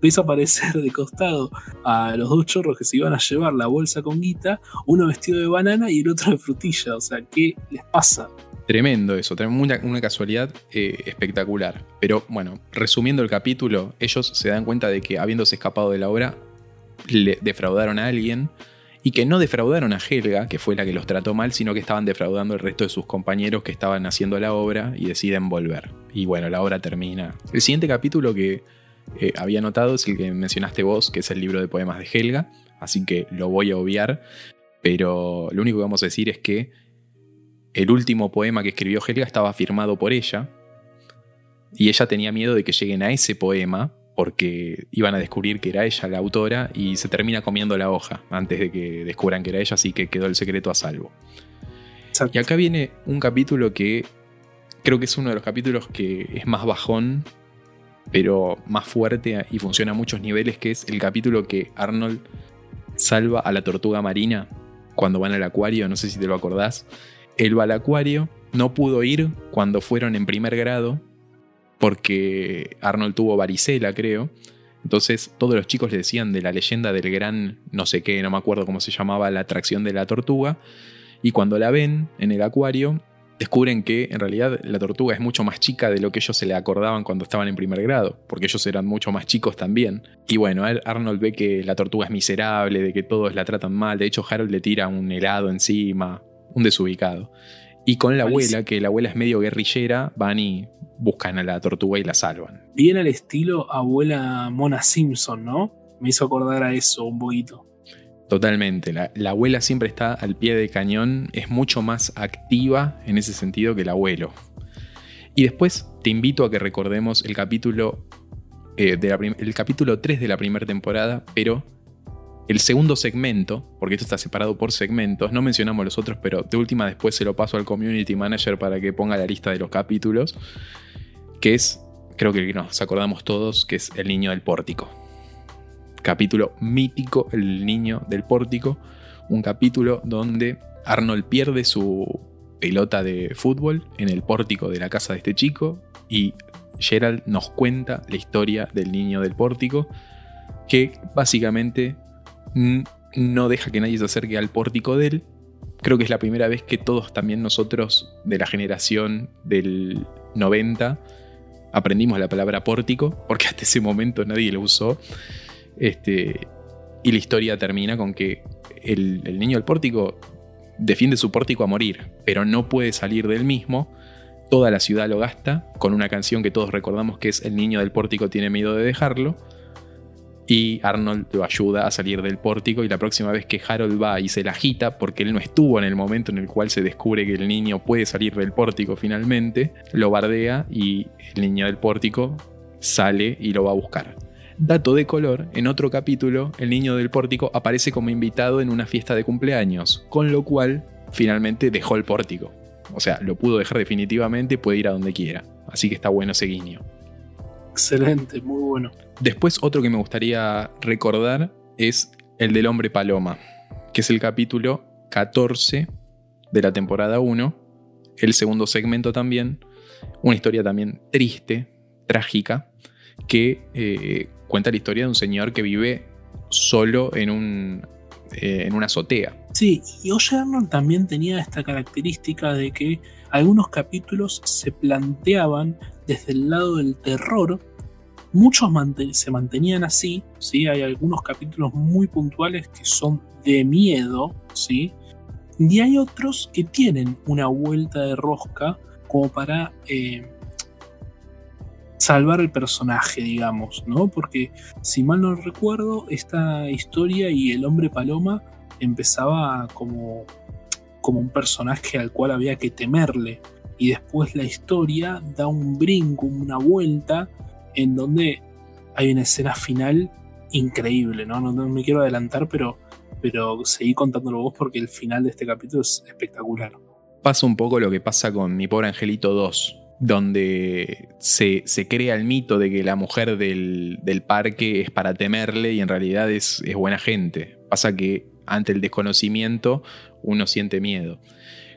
ves aparecer de costado a los dos chorros que se iban a llevar la bolsa con guita, uno vestido de banana y el otro de frutilla. O sea, ¿qué les pasa? Tremendo eso, una, una casualidad eh, espectacular. Pero bueno, resumiendo el capítulo, ellos se dan cuenta de que habiéndose escapado de la obra, le defraudaron a alguien y que no defraudaron a Helga, que fue la que los trató mal, sino que estaban defraudando al resto de sus compañeros que estaban haciendo la obra y deciden volver. Y bueno, la obra termina. El siguiente capítulo que eh, había notado es el que mencionaste vos, que es el libro de poemas de Helga, así que lo voy a obviar, pero lo único que vamos a decir es que el último poema que escribió Helga estaba firmado por ella, y ella tenía miedo de que lleguen a ese poema porque iban a descubrir que era ella la autora y se termina comiendo la hoja antes de que descubran que era ella, así que quedó el secreto a salvo. Y acá viene un capítulo que creo que es uno de los capítulos que es más bajón, pero más fuerte y funciona a muchos niveles, que es el capítulo que Arnold salva a la tortuga marina cuando van al acuario, no sé si te lo acordás. Él va al acuario, no pudo ir cuando fueron en primer grado, porque Arnold tuvo varicela, creo. Entonces todos los chicos le decían de la leyenda del gran no sé qué, no me acuerdo cómo se llamaba la atracción de la tortuga. Y cuando la ven en el acuario, descubren que en realidad la tortuga es mucho más chica de lo que ellos se le acordaban cuando estaban en primer grado, porque ellos eran mucho más chicos también. Y bueno, Arnold ve que la tortuga es miserable, de que todos la tratan mal, de hecho Harold le tira un helado encima, un desubicado. Y con la abuela, que la abuela es medio guerrillera, van y buscan a la tortuga y la salvan. Bien al estilo abuela Mona Simpson, ¿no? Me hizo acordar a eso un poquito. Totalmente, la, abuela siempre está al pie de cañón, es mucho más activa en ese sentido que el abuelo. Y después te invito a que recordemos el capítulo, eh, el capítulo 3 de la primera temporada, pero el segundo segmento, porque esto está separado por segmentos, no mencionamos los otros, pero de última después se lo paso al community manager para que ponga la lista de los capítulos, que es, creo que nos acordamos todos, que es El Niño del Pórtico. Capítulo mítico, El Niño del Pórtico, un capítulo donde Arnold pierde su pelota de fútbol en el pórtico de la casa de este chico y Gerald nos cuenta la historia del niño del pórtico, que básicamente no deja que nadie se acerque al pórtico de él. Creo que es la primera vez que todos, también nosotros de la generación del 90, aprendimos la palabra pórtico, porque hasta ese momento nadie lo usó. Este, y la historia termina con que el, el niño del pórtico defiende su pórtico a morir, pero no puede salir del mismo. Toda la ciudad lo gasta con una canción que todos recordamos que es El niño del pórtico tiene miedo de dejarlo y Arnold lo ayuda a salir del pórtico y la próxima vez que Harold va y se la agita porque él no estuvo en el momento en el cual se descubre que el niño puede salir del pórtico finalmente, lo bardea y el niño del pórtico sale y lo va a buscar. Dato de color, en otro capítulo el niño del pórtico aparece como invitado en una fiesta de cumpleaños, con lo cual finalmente dejó el pórtico. O sea, lo pudo dejar definitivamente, puede ir a donde quiera. Así que está bueno ese guiño. Excelente, muy bueno. Después otro que me gustaría recordar es el del hombre paloma, que es el capítulo 14 de la temporada 1, el segundo segmento también, una historia también triste, trágica, que eh, cuenta la historia de un señor que vive solo en, un, eh, en una azotea. Sí, y Arnold también tenía esta característica de que algunos capítulos se planteaban desde el lado del terror. Muchos se mantenían así, ¿sí? hay algunos capítulos muy puntuales que son de miedo, ¿sí? y hay otros que tienen una vuelta de rosca como para eh, salvar el personaje, digamos, ¿no? Porque si mal no recuerdo, esta historia y el hombre paloma empezaba como, como un personaje al cual había que temerle, y después la historia da un brinco, una vuelta, en donde hay una escena final increíble, ¿no? No, me quiero adelantar, pero, pero seguí contándolo vos porque el final de este capítulo es espectacular. Pasa un poco lo que pasa con Mi Pobre Angelito 2, donde se, crea el mito de que la mujer del, parque es para temerle y en realidad es, es buena gente. Pasa que ante el desconocimiento uno siente miedo.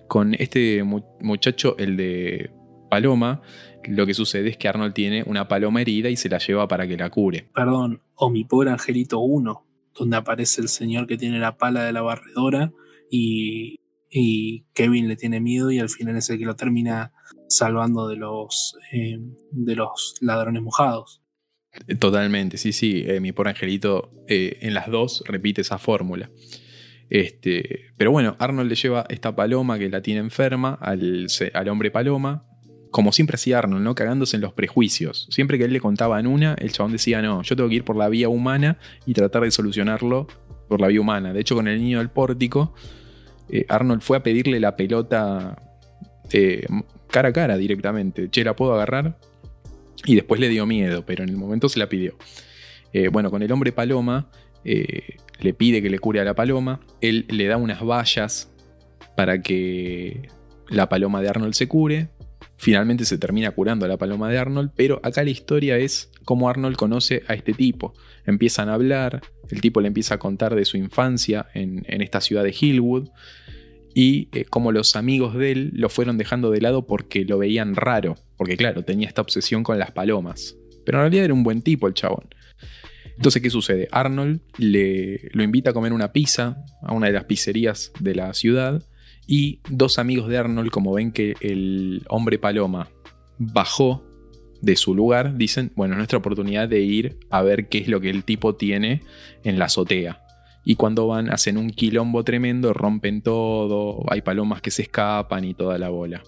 Con este muchacho, el de Paloma, lo que sucede es que Arnold tiene una paloma herida y se la lleva para que la cure. Perdón, o mi pobre angelito 1, donde aparece el señor que tiene la pala de la barredora y, y Kevin le tiene miedo y al final es el que lo termina salvando de los, eh, de los ladrones mojados. Totalmente, sí, sí. Eh, mi pobre angelito eh, en las dos repite esa fórmula. Este, pero bueno, Arnold le lleva esta paloma que la tiene enferma al, al hombre paloma. Como siempre hacía Arnold, ¿no? Cagándose en los prejuicios. Siempre que él le contaba en una, el chabón decía, no, yo tengo que ir por la vía humana y tratar de solucionarlo por la vía humana. De hecho, con el niño del pórtico, Arnold fue a pedirle la pelota cara a cara directamente. Che, ¿la puedo agarrar? Y después le dio miedo, pero en el momento se la pidió. Eh, bueno, con el hombre paloma, eh, le pide que le cure a la paloma. Él le da unas vallas para que la paloma de Arnold se cure. Finalmente se termina curando a la paloma de Arnold, pero acá la historia es cómo Arnold conoce a este tipo. Empiezan a hablar, el tipo le empieza a contar de su infancia en, en esta ciudad de Hillwood y eh, como los amigos de él lo fueron dejando de lado porque lo veían raro, porque claro, tenía esta obsesión con las palomas. Pero en realidad era un buen tipo el chabón. Entonces, ¿qué sucede? Arnold le, lo invita a comer una pizza a una de las pizzerías de la ciudad y dos amigos de Arnold, como ven que el hombre paloma bajó de su lugar, dicen, bueno, es nuestra oportunidad de ir a ver qué es lo que el tipo tiene en la azotea y cuando van hacen un quilombo tremendo, rompen todo, hay palomas que se escapan y toda la bola.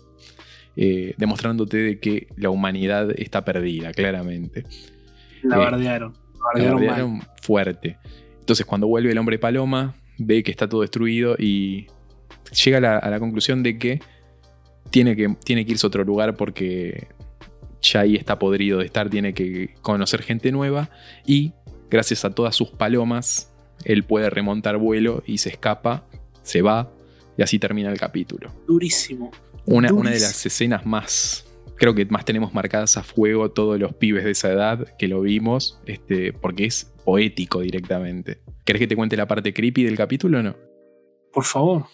Eh, demostrándote de que la humanidad está perdida, claramente. La eh, bardearon. La bardearon, fuerte. Entonces cuando vuelve el hombre paloma, ve que está todo destruido y llega a la, conclusión de que tiene, que tiene que irse a otro lugar porque ya ahí está podrido de estar, tiene que conocer gente nueva y gracias a todas sus palomas él puede remontar vuelo y se escapa, se va y así termina el capítulo. Durísimo. Una, una de las escenas más, creo que más tenemos marcadas a fuego todos los pibes de esa edad que lo vimos, este, porque es poético directamente. ¿Querés que te cuente la parte creepy del capítulo o no? Por favor.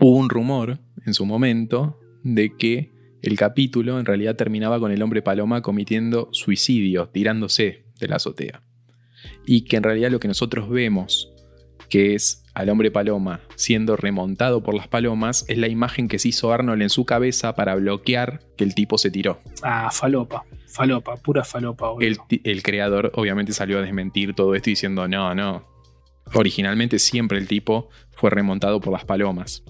Hubo un rumor en su momento de que el capítulo en realidad terminaba con el hombre paloma cometiendo suicidio, tirándose de la azotea y que en realidad lo que nosotros vemos, que es al hombre paloma siendo remontado por las palomas, es la imagen que se hizo Arnold en su cabeza para bloquear que el tipo se tiró. Ah, falopa, falopa, pura falopa. El, el, creador obviamente salió a desmentir todo esto diciendo, no, no. Originalmente siempre el tipo fue remontado por las palomas.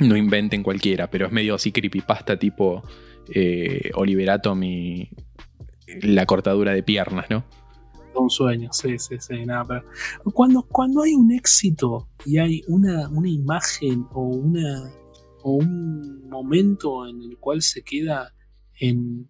No inventen cualquiera, pero es medio así creepypasta tipo eh, Oliver Atom y la cortadura de piernas, ¿no? Un sueño, sí, sí, sí, nada, cuando, cuando hay un éxito y hay una, una imagen o, una, o un momento en el cual se queda en,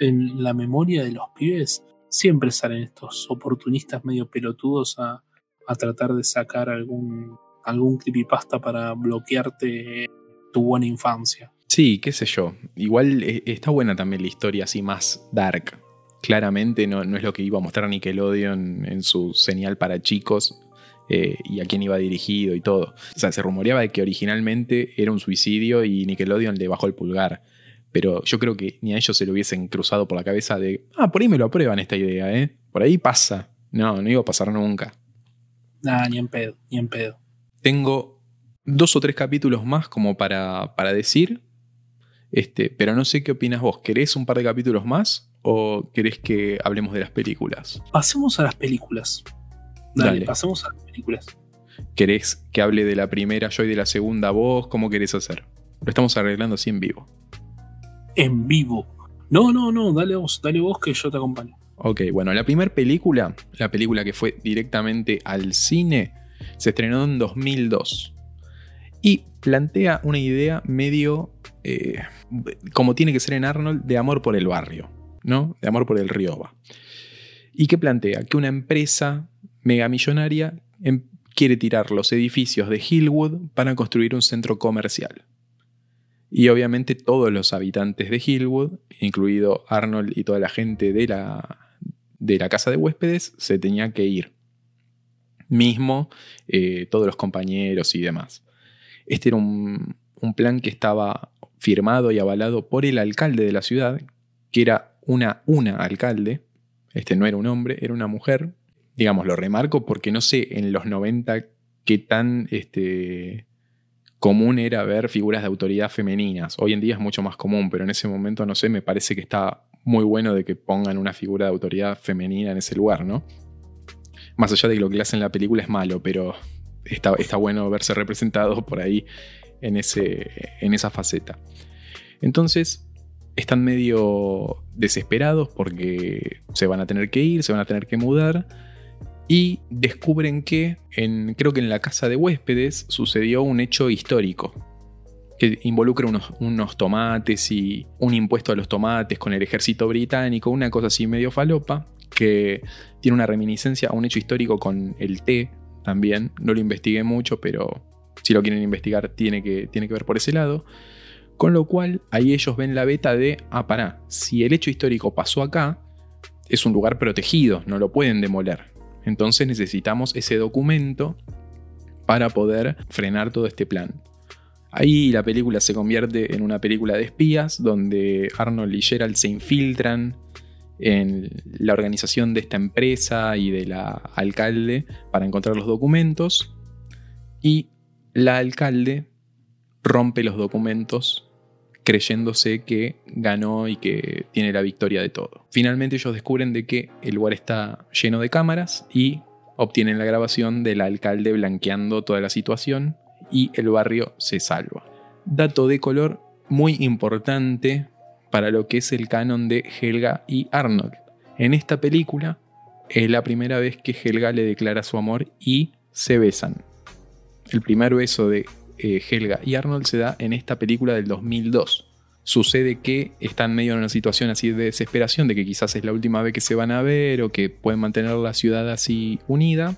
en la memoria de los pibes, siempre salen estos oportunistas medio pelotudos a, a tratar de sacar algún, algún creepypasta para bloquearte tu buena infancia. Sí, qué sé yo. Igual eh, está buena también la historia así más dark claramente no, es lo que iba a mostrar Nickelodeon en su señal para chicos eh, y a quién iba dirigido y todo. O sea, se rumoreaba de que originalmente era un suicidio y Nickelodeon le bajó el pulgar. Pero yo creo que ni a ellos se lo hubiesen cruzado por la cabeza de, ah, por ahí me lo aprueban esta idea, ¿eh? Por ahí pasa. No, no iba a pasar nunca. Nah, ni en pedo, ni en pedo. Tengo dos o tres capítulos más como para, para decir, este, pero no sé qué opinas vos. ¿Querés un par de capítulos más? ¿O querés que hablemos de las películas? Pasemos a las películas. Dale, pasemos a las películas. ¿Querés que hable de la primera yo y de la segunda vos? ¿Cómo querés hacer? Lo estamos arreglando así en vivo. En vivo. No, no, no, dale vos, dale vos que yo te acompaño. Ok, bueno, la primera película, la película que fue directamente al cine, se estrenó en 2002 y plantea una idea medio, eh, como tiene que ser en Arnold, de amor por el barrio. De amor por el Rioba. Y que plantea que una empresa megamillonaria em, quiere tirar los edificios de Hillwood para construir un centro comercial. Y obviamente todos los habitantes de Hillwood, incluido Arnold y toda la gente de la, de la casa de huéspedes, se tenía que ir. Mismo eh, todos los compañeros y demás. Este era un, un plan que estaba firmado y avalado por el alcalde de la ciudad, que era una, una alcalde, este no era un hombre, era una mujer. Digamos, lo remarco porque no sé en los 90 qué tan este, común era ver figuras de autoridad femeninas. Hoy en día es mucho más común, pero en ese momento, no sé, me parece que está muy bueno de que pongan una figura de autoridad femenina en ese lugar, ¿no? Más allá de que lo que le hacen en la película es malo, pero está, está bueno verse representado por ahí en, ese, en esa faceta. Entonces, están medio desesperados porque se van a tener que ir, se van a tener que mudar y descubren que en, creo que en la casa de huéspedes sucedió un hecho histórico que involucra unos, unos, tomates y un impuesto a los tomates con el ejército británico, una cosa así medio falopa, que tiene una reminiscencia a un hecho histórico con el té también. No lo investigué mucho, pero si lo quieren investigar tiene que, tiene que ver por ese lado. Con lo cual, ahí ellos ven la beta de, ah, pará, si el hecho histórico pasó acá, es un lugar protegido, no lo pueden demoler. Entonces necesitamos ese documento para poder frenar todo este plan. Ahí la película se convierte en una película de espías donde Arnold y Gerald se infiltran en la organización de esta empresa y de la alcalde para encontrar los documentos y la alcalde rompe los documentos creyéndose que ganó y que tiene la victoria de todo. Finalmente ellos descubren de que el lugar está lleno de cámaras y obtienen la grabación del alcalde blanqueando toda la situación y el barrio se salva. Dato de color muy importante para lo que es el canon de Helga y Arnold. En esta película es la primera vez que Helga le declara su amor y se besan. El primer beso de eh, Helga y Arnold se da en esta película del 2002. Sucede que están medio en una situación así de desesperación, de que quizás es la última vez que se van a ver o que pueden mantener la ciudad así unida.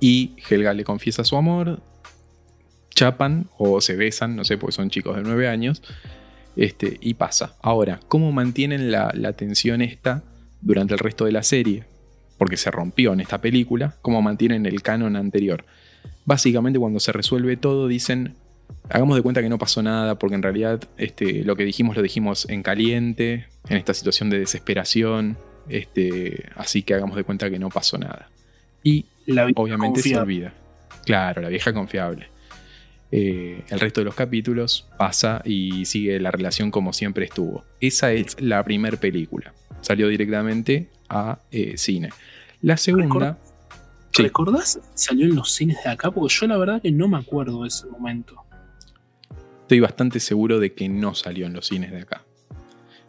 Y Helga le confiesa su amor, chapan o se besan, no sé, porque son chicos de 9 años, este, y pasa. Ahora, ¿cómo mantienen la, la tensión esta durante el resto de la serie? Porque se rompió en esta película, ¿cómo mantienen el canon anterior? Básicamente cuando se resuelve todo dicen, hagamos de cuenta que no pasó nada, porque en realidad este, lo que dijimos lo dijimos en caliente, en esta situación de desesperación, este, así que hagamos de cuenta que no pasó nada. Y obviamente se olvida. Claro, la vieja confiable. Eh, el resto de los capítulos pasa y sigue la relación como siempre estuvo. Esa es la primera película. Salió directamente a eh, cine. La segunda... ¿Recordás? Salió en los cines de acá, porque yo la verdad que no me acuerdo de ese momento. Estoy bastante seguro de que no salió en los cines de acá.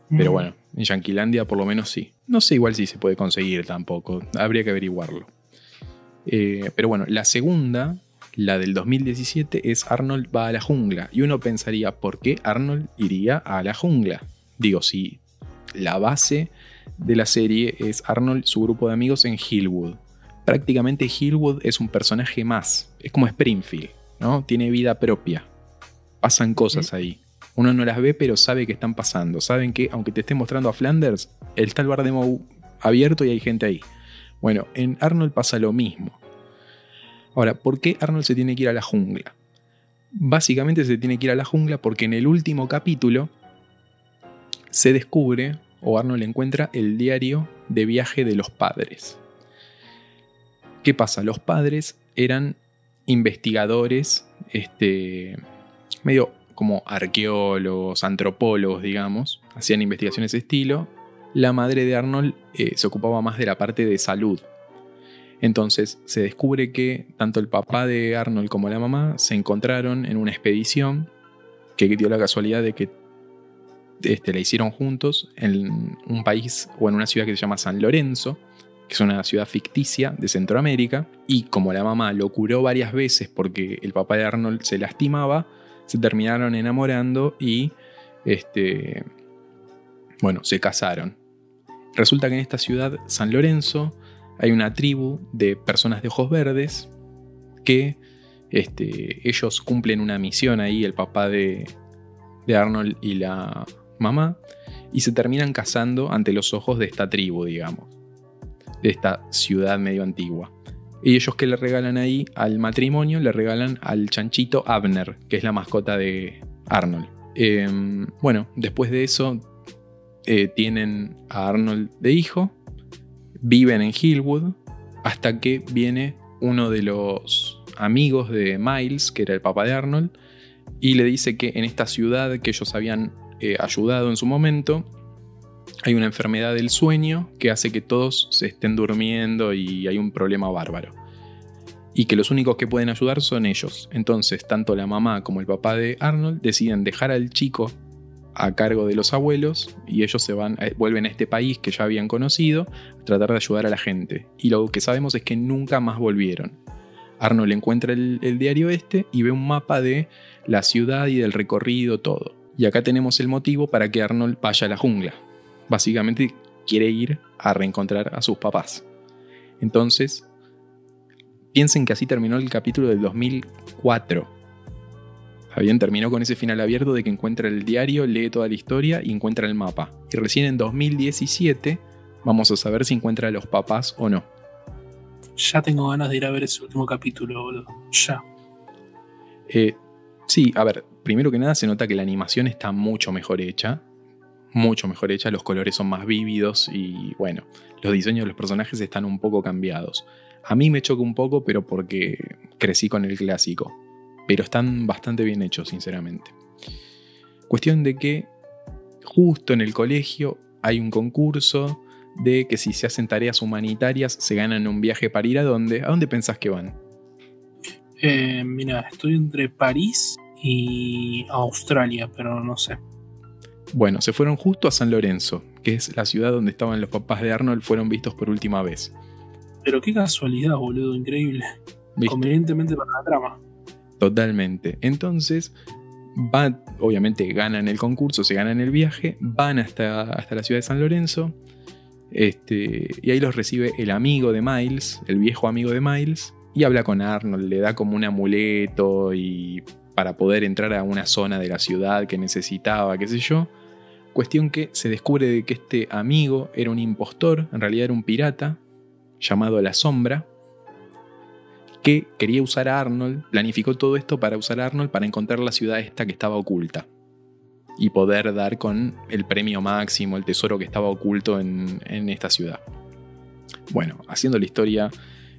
Pero mm. bueno, en Yanquilandia por lo menos sí. No sé igual si se puede conseguir tampoco. Habría que averiguarlo. Eh, pero bueno, la segunda, la del 2017, es Arnold va a la jungla. Y uno pensaría, ¿por qué Arnold iría a la jungla? Digo, si la base de la serie es Arnold, su grupo de amigos en Hillwood prácticamente Hillwood es un personaje más. Es como Springfield, ¿no? Tiene vida propia. Pasan cosas ahí. Uno no las ve, pero sabe que están pasando. Saben que, aunque te esté mostrando a Flanders, está el bar de Moe abierto y hay gente ahí. Bueno, en Arnold pasa lo mismo. Ahora, ¿por qué Arnold se tiene que ir a la jungla? Básicamente se tiene que ir a la jungla porque en el último capítulo se descubre, o Arnold encuentra, el diario de viaje de los padres. ¿Qué pasa? Los padres eran investigadores, este, medio como arqueólogos, antropólogos, digamos, hacían investigaciones de estilo. La madre de Arnold eh, se ocupaba más de la parte de salud. Entonces se descubre que tanto el papá de Arnold como la mamá se encontraron en una expedición que dio la casualidad de que este, la hicieron juntos en un país o en una ciudad que se llama San Lorenzo, que es una ciudad ficticia de Centroamérica, y como la mamá lo curó varias veces porque el papá de Arnold se lastimaba, se terminaron enamorando y, este, bueno, se casaron. Resulta que en esta ciudad, San Lorenzo, hay una tribu de personas de ojos verdes que este, ellos cumplen una misión ahí, el papá de, de Arnold y la mamá, y se terminan casando ante los ojos de esta tribu, digamos de esta ciudad medio antigua. Y ellos que le regalan ahí al matrimonio, le regalan al chanchito Abner, que es la mascota de Arnold. Em, bueno, después de eso eh, tienen a Arnold de hijo, viven en Hillwood, hasta que viene uno de los amigos de Miles, que era el papá de Arnold, y le dice que en esta ciudad que ellos habían eh, ayudado en su momento, hay una enfermedad del sueño que hace que todos se estén durmiendo y hay un problema bárbaro. Y que los únicos que pueden ayudar son ellos. Entonces, tanto la mamá como el papá de Arnold deciden dejar al chico a cargo de los abuelos y ellos se van, eh, vuelven a este país que ya habían conocido a tratar de ayudar a la gente. Y lo que sabemos es que nunca más volvieron. Arnold encuentra el, el diario este y ve un mapa de la ciudad y del recorrido, todo. Y acá tenemos el motivo para que Arnold vaya a la jungla. Básicamente quiere ir a reencontrar a sus papás. Entonces, piensen que así terminó el capítulo del 2004 habían terminó con ese final abierto de que encuentra el diario, lee toda la historia y encuentra el mapa. Y recién en 2017 vamos a saber si encuentra a los papás o no. Ya tengo ganas de ir a ver ese último capítulo, boludo. Ya. Eh, sí, a ver, primero que nada se nota que la animación está mucho mejor hecha. Mucho mejor hecha, los colores son más vívidos y bueno, los diseños de los personajes están un poco cambiados. A mí me choca un poco, pero porque crecí con el clásico pero están bastante bien hechos, sinceramente. Cuestión de que justo en el colegio hay un concurso de que si se hacen tareas humanitarias se ganan un viaje para ir a dónde. ¿A dónde pensás que van? Eh, mira, estoy entre París y Australia, pero no sé. Bueno, se fueron justo a San Lorenzo, que es la ciudad donde estaban los papás de Arnold, fueron vistos por última vez. Pero qué casualidad, boludo, increíble. Convenientemente para la trama. Totalmente. Entonces, van, obviamente ganan el concurso, se ganan el viaje, van hasta, hasta la ciudad de San Lorenzo. Este, y ahí los recibe el amigo de Miles, el viejo amigo de Miles, y habla con Arnold, le da como un amuleto y para poder entrar a una zona de la ciudad que necesitaba, qué sé yo. Cuestión que se descubre de que este amigo era un impostor, en realidad era un pirata, llamado La Sombra, que quería usar a Arnold, planificó todo esto para usar a Arnold para encontrar la ciudad esta que estaba oculta y poder dar con el premio máximo, el tesoro que estaba oculto en, esta ciudad. Bueno, haciendo la historia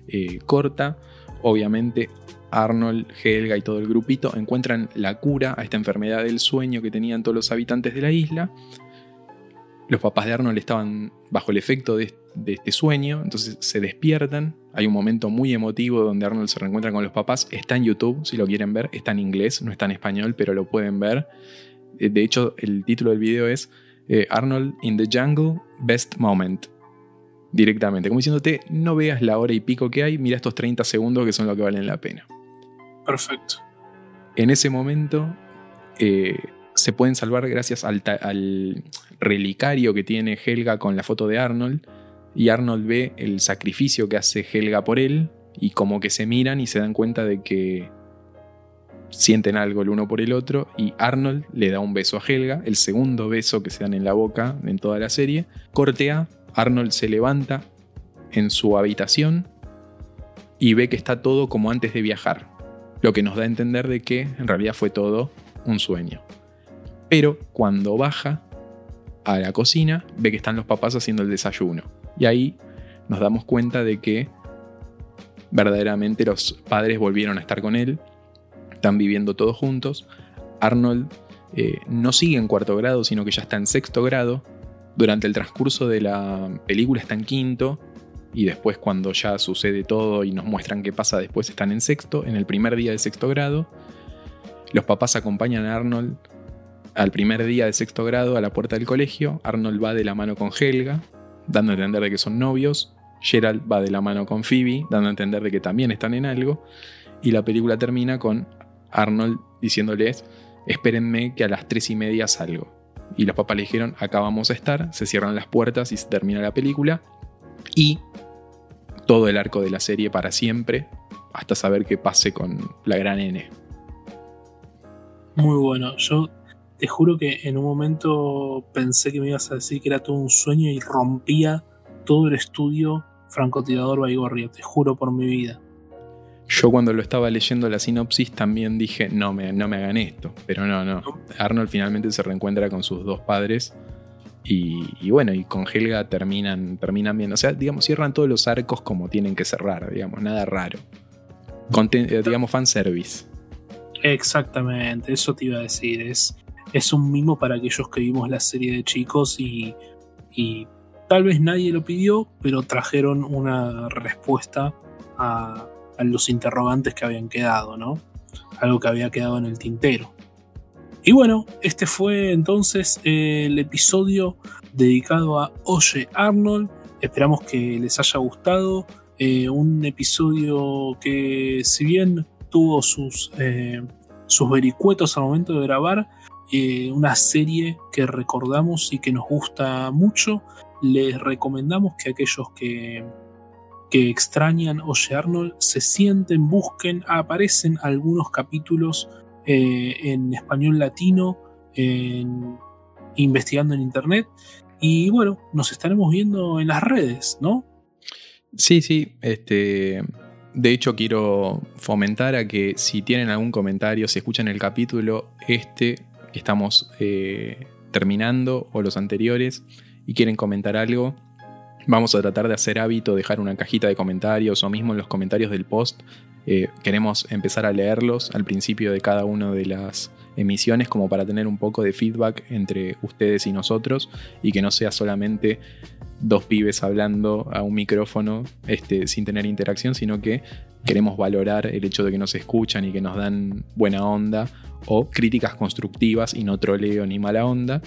eh, corta, obviamente Arnold, Helga y todo el grupito encuentran la cura a esta enfermedad del sueño que tenían todos los habitantes de la isla. Los papás de Arnold estaban bajo el efecto de, este sueño, entonces se despiertan hay un momento muy emotivo donde Arnold se reencuentra con los papás. Está en YouTube, si lo quieren ver. Está en inglés, no está en español, pero lo pueden ver. Eh, de hecho, el título del video es eh, Arnold in the Jungle, Best Moment. Directamente, como diciéndote, no veas la hora y pico que hay, mira estos 30 segundos que son lo que valen la pena. Perfecto. En ese momento eh, se pueden salvar gracias al, al relicario que tiene Helga con la foto de Arnold y Arnold ve el sacrificio que hace Helga por él y como que se miran y se dan cuenta de que sienten algo el uno por el otro y Arnold le da un beso a Helga, el segundo beso que se dan en la boca en toda la serie. Cortea, Arnold se levanta en su habitación y ve que está todo como antes de viajar, lo que nos da a entender de que en realidad fue todo un sueño. Pero cuando baja a la cocina, ve que están los papás haciendo el desayuno y ahí nos damos cuenta de que verdaderamente los padres volvieron a estar con él, están viviendo todos juntos. Arnold eh, no sigue en cuarto grado, sino que ya está en sexto grado. Durante el transcurso de la película está en quinto. Y después cuando ya sucede todo y nos muestran qué pasa después están en sexto, en el primer día de sexto grado. Los papás acompañan a Arnold al primer día de sexto grado a la puerta del colegio. Arnold va de la mano con Helga, dando a entender de que son novios. Gerald va de la mano con Phoebe, dando a entender de que también están en algo. Y la película termina con Arnold diciéndoles, espérenme que a las tres y media salgo. Y los papás le dijeron, acá vamos a estar, se cierran las puertas y se termina la película. Y todo el arco de la serie para siempre, hasta saber qué pase con la gran N. Muy bueno, yo te juro que en un momento pensé que me ibas a decir que era todo un sueño y rompía todo el estudio francotirador Baigorria, te juro por mi vida. Yo cuando lo estaba leyendo la sinopsis también dije, no me, no me hagan esto. Pero no, no. Arnold finalmente se reencuentra con sus dos padres. Y, bueno, y con Helga terminan, terminan bien. O sea, digamos, cierran todos los arcos como tienen que cerrar, digamos, nada raro. Conten eh, digamos, fanservice. Exactamente, eso te iba a decir. Es, es un mimo para aquellos que vimos la serie de chicos y, tal vez nadie lo pidió, pero trajeron una respuesta a, a los interrogantes que habían quedado, ¿no? Algo que había quedado en el tintero. Y bueno, este fue entonces el episodio dedicado a Oye Arnold. Esperamos que les haya gustado. Eh, un episodio que si bien tuvo sus, eh, sus vericuetos al momento de grabar, eh, una serie que recordamos y que nos gusta mucho. Les recomendamos que aquellos que, que extrañan Oye Arnold se sienten, busquen, aparecen algunos capítulos en español latino, investigando en internet. Y bueno, nos estaremos viendo en las redes, ¿no? Sí, sí. Este, de hecho, quiero fomentar a que si tienen algún comentario, si escuchan el capítulo, este que estamos eh, terminando o los anteriores y quieren comentar algo, vamos a tratar de hacer hábito, dejar una cajita de comentarios o mismo en los comentarios del post. Eh, queremos empezar a leerlos al principio de cada una de las emisiones como para tener un poco de feedback entre ustedes y nosotros y que no sea solamente dos pibes hablando a un micrófono este, sin tener interacción, sino que queremos valorar el hecho de que nos escuchan y que nos dan buena onda o críticas constructivas y no troleo ni mala onda.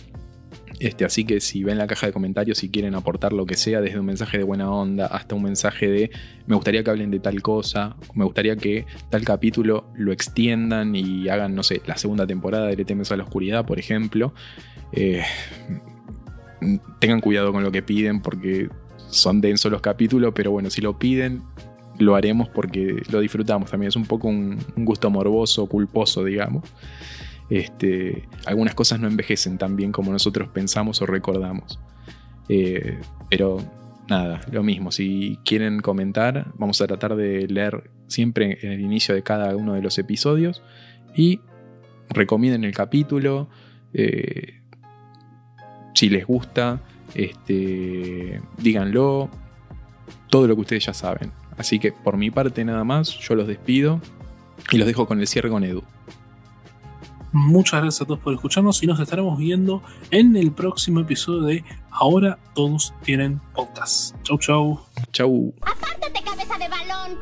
Este, así que si ven la caja de comentarios y quieren aportar lo que sea, desde un mensaje de buena onda hasta un mensaje de me gustaría que hablen de tal cosa, me gustaría que tal capítulo lo extiendan y hagan, no sé, la segunda temporada de Le temes a la oscuridad, por ejemplo. Eh, tengan cuidado con lo que piden porque son densos los capítulos, pero bueno, si lo piden, lo haremos porque lo disfrutamos también. Es un poco un, gusto morboso, culposo, digamos. Este, algunas cosas no envejecen tan bien como nosotros pensamos o recordamos. Eh, pero nada, lo mismo. Si quieren comentar, vamos a tratar de leer siempre en el inicio de cada uno de los episodios. Y recomienden el capítulo. Eh, si les gusta, este, díganlo, todo lo que ustedes ya saben. Así que por mi parte nada más, yo los despido y los dejo con el cierre con Edu. Muchas gracias a todos por escucharnos y nos estaremos viendo en el próximo episodio de Ahora todos tienen podcast. Chau, chau. Chau. Apártate, cabeza de balón.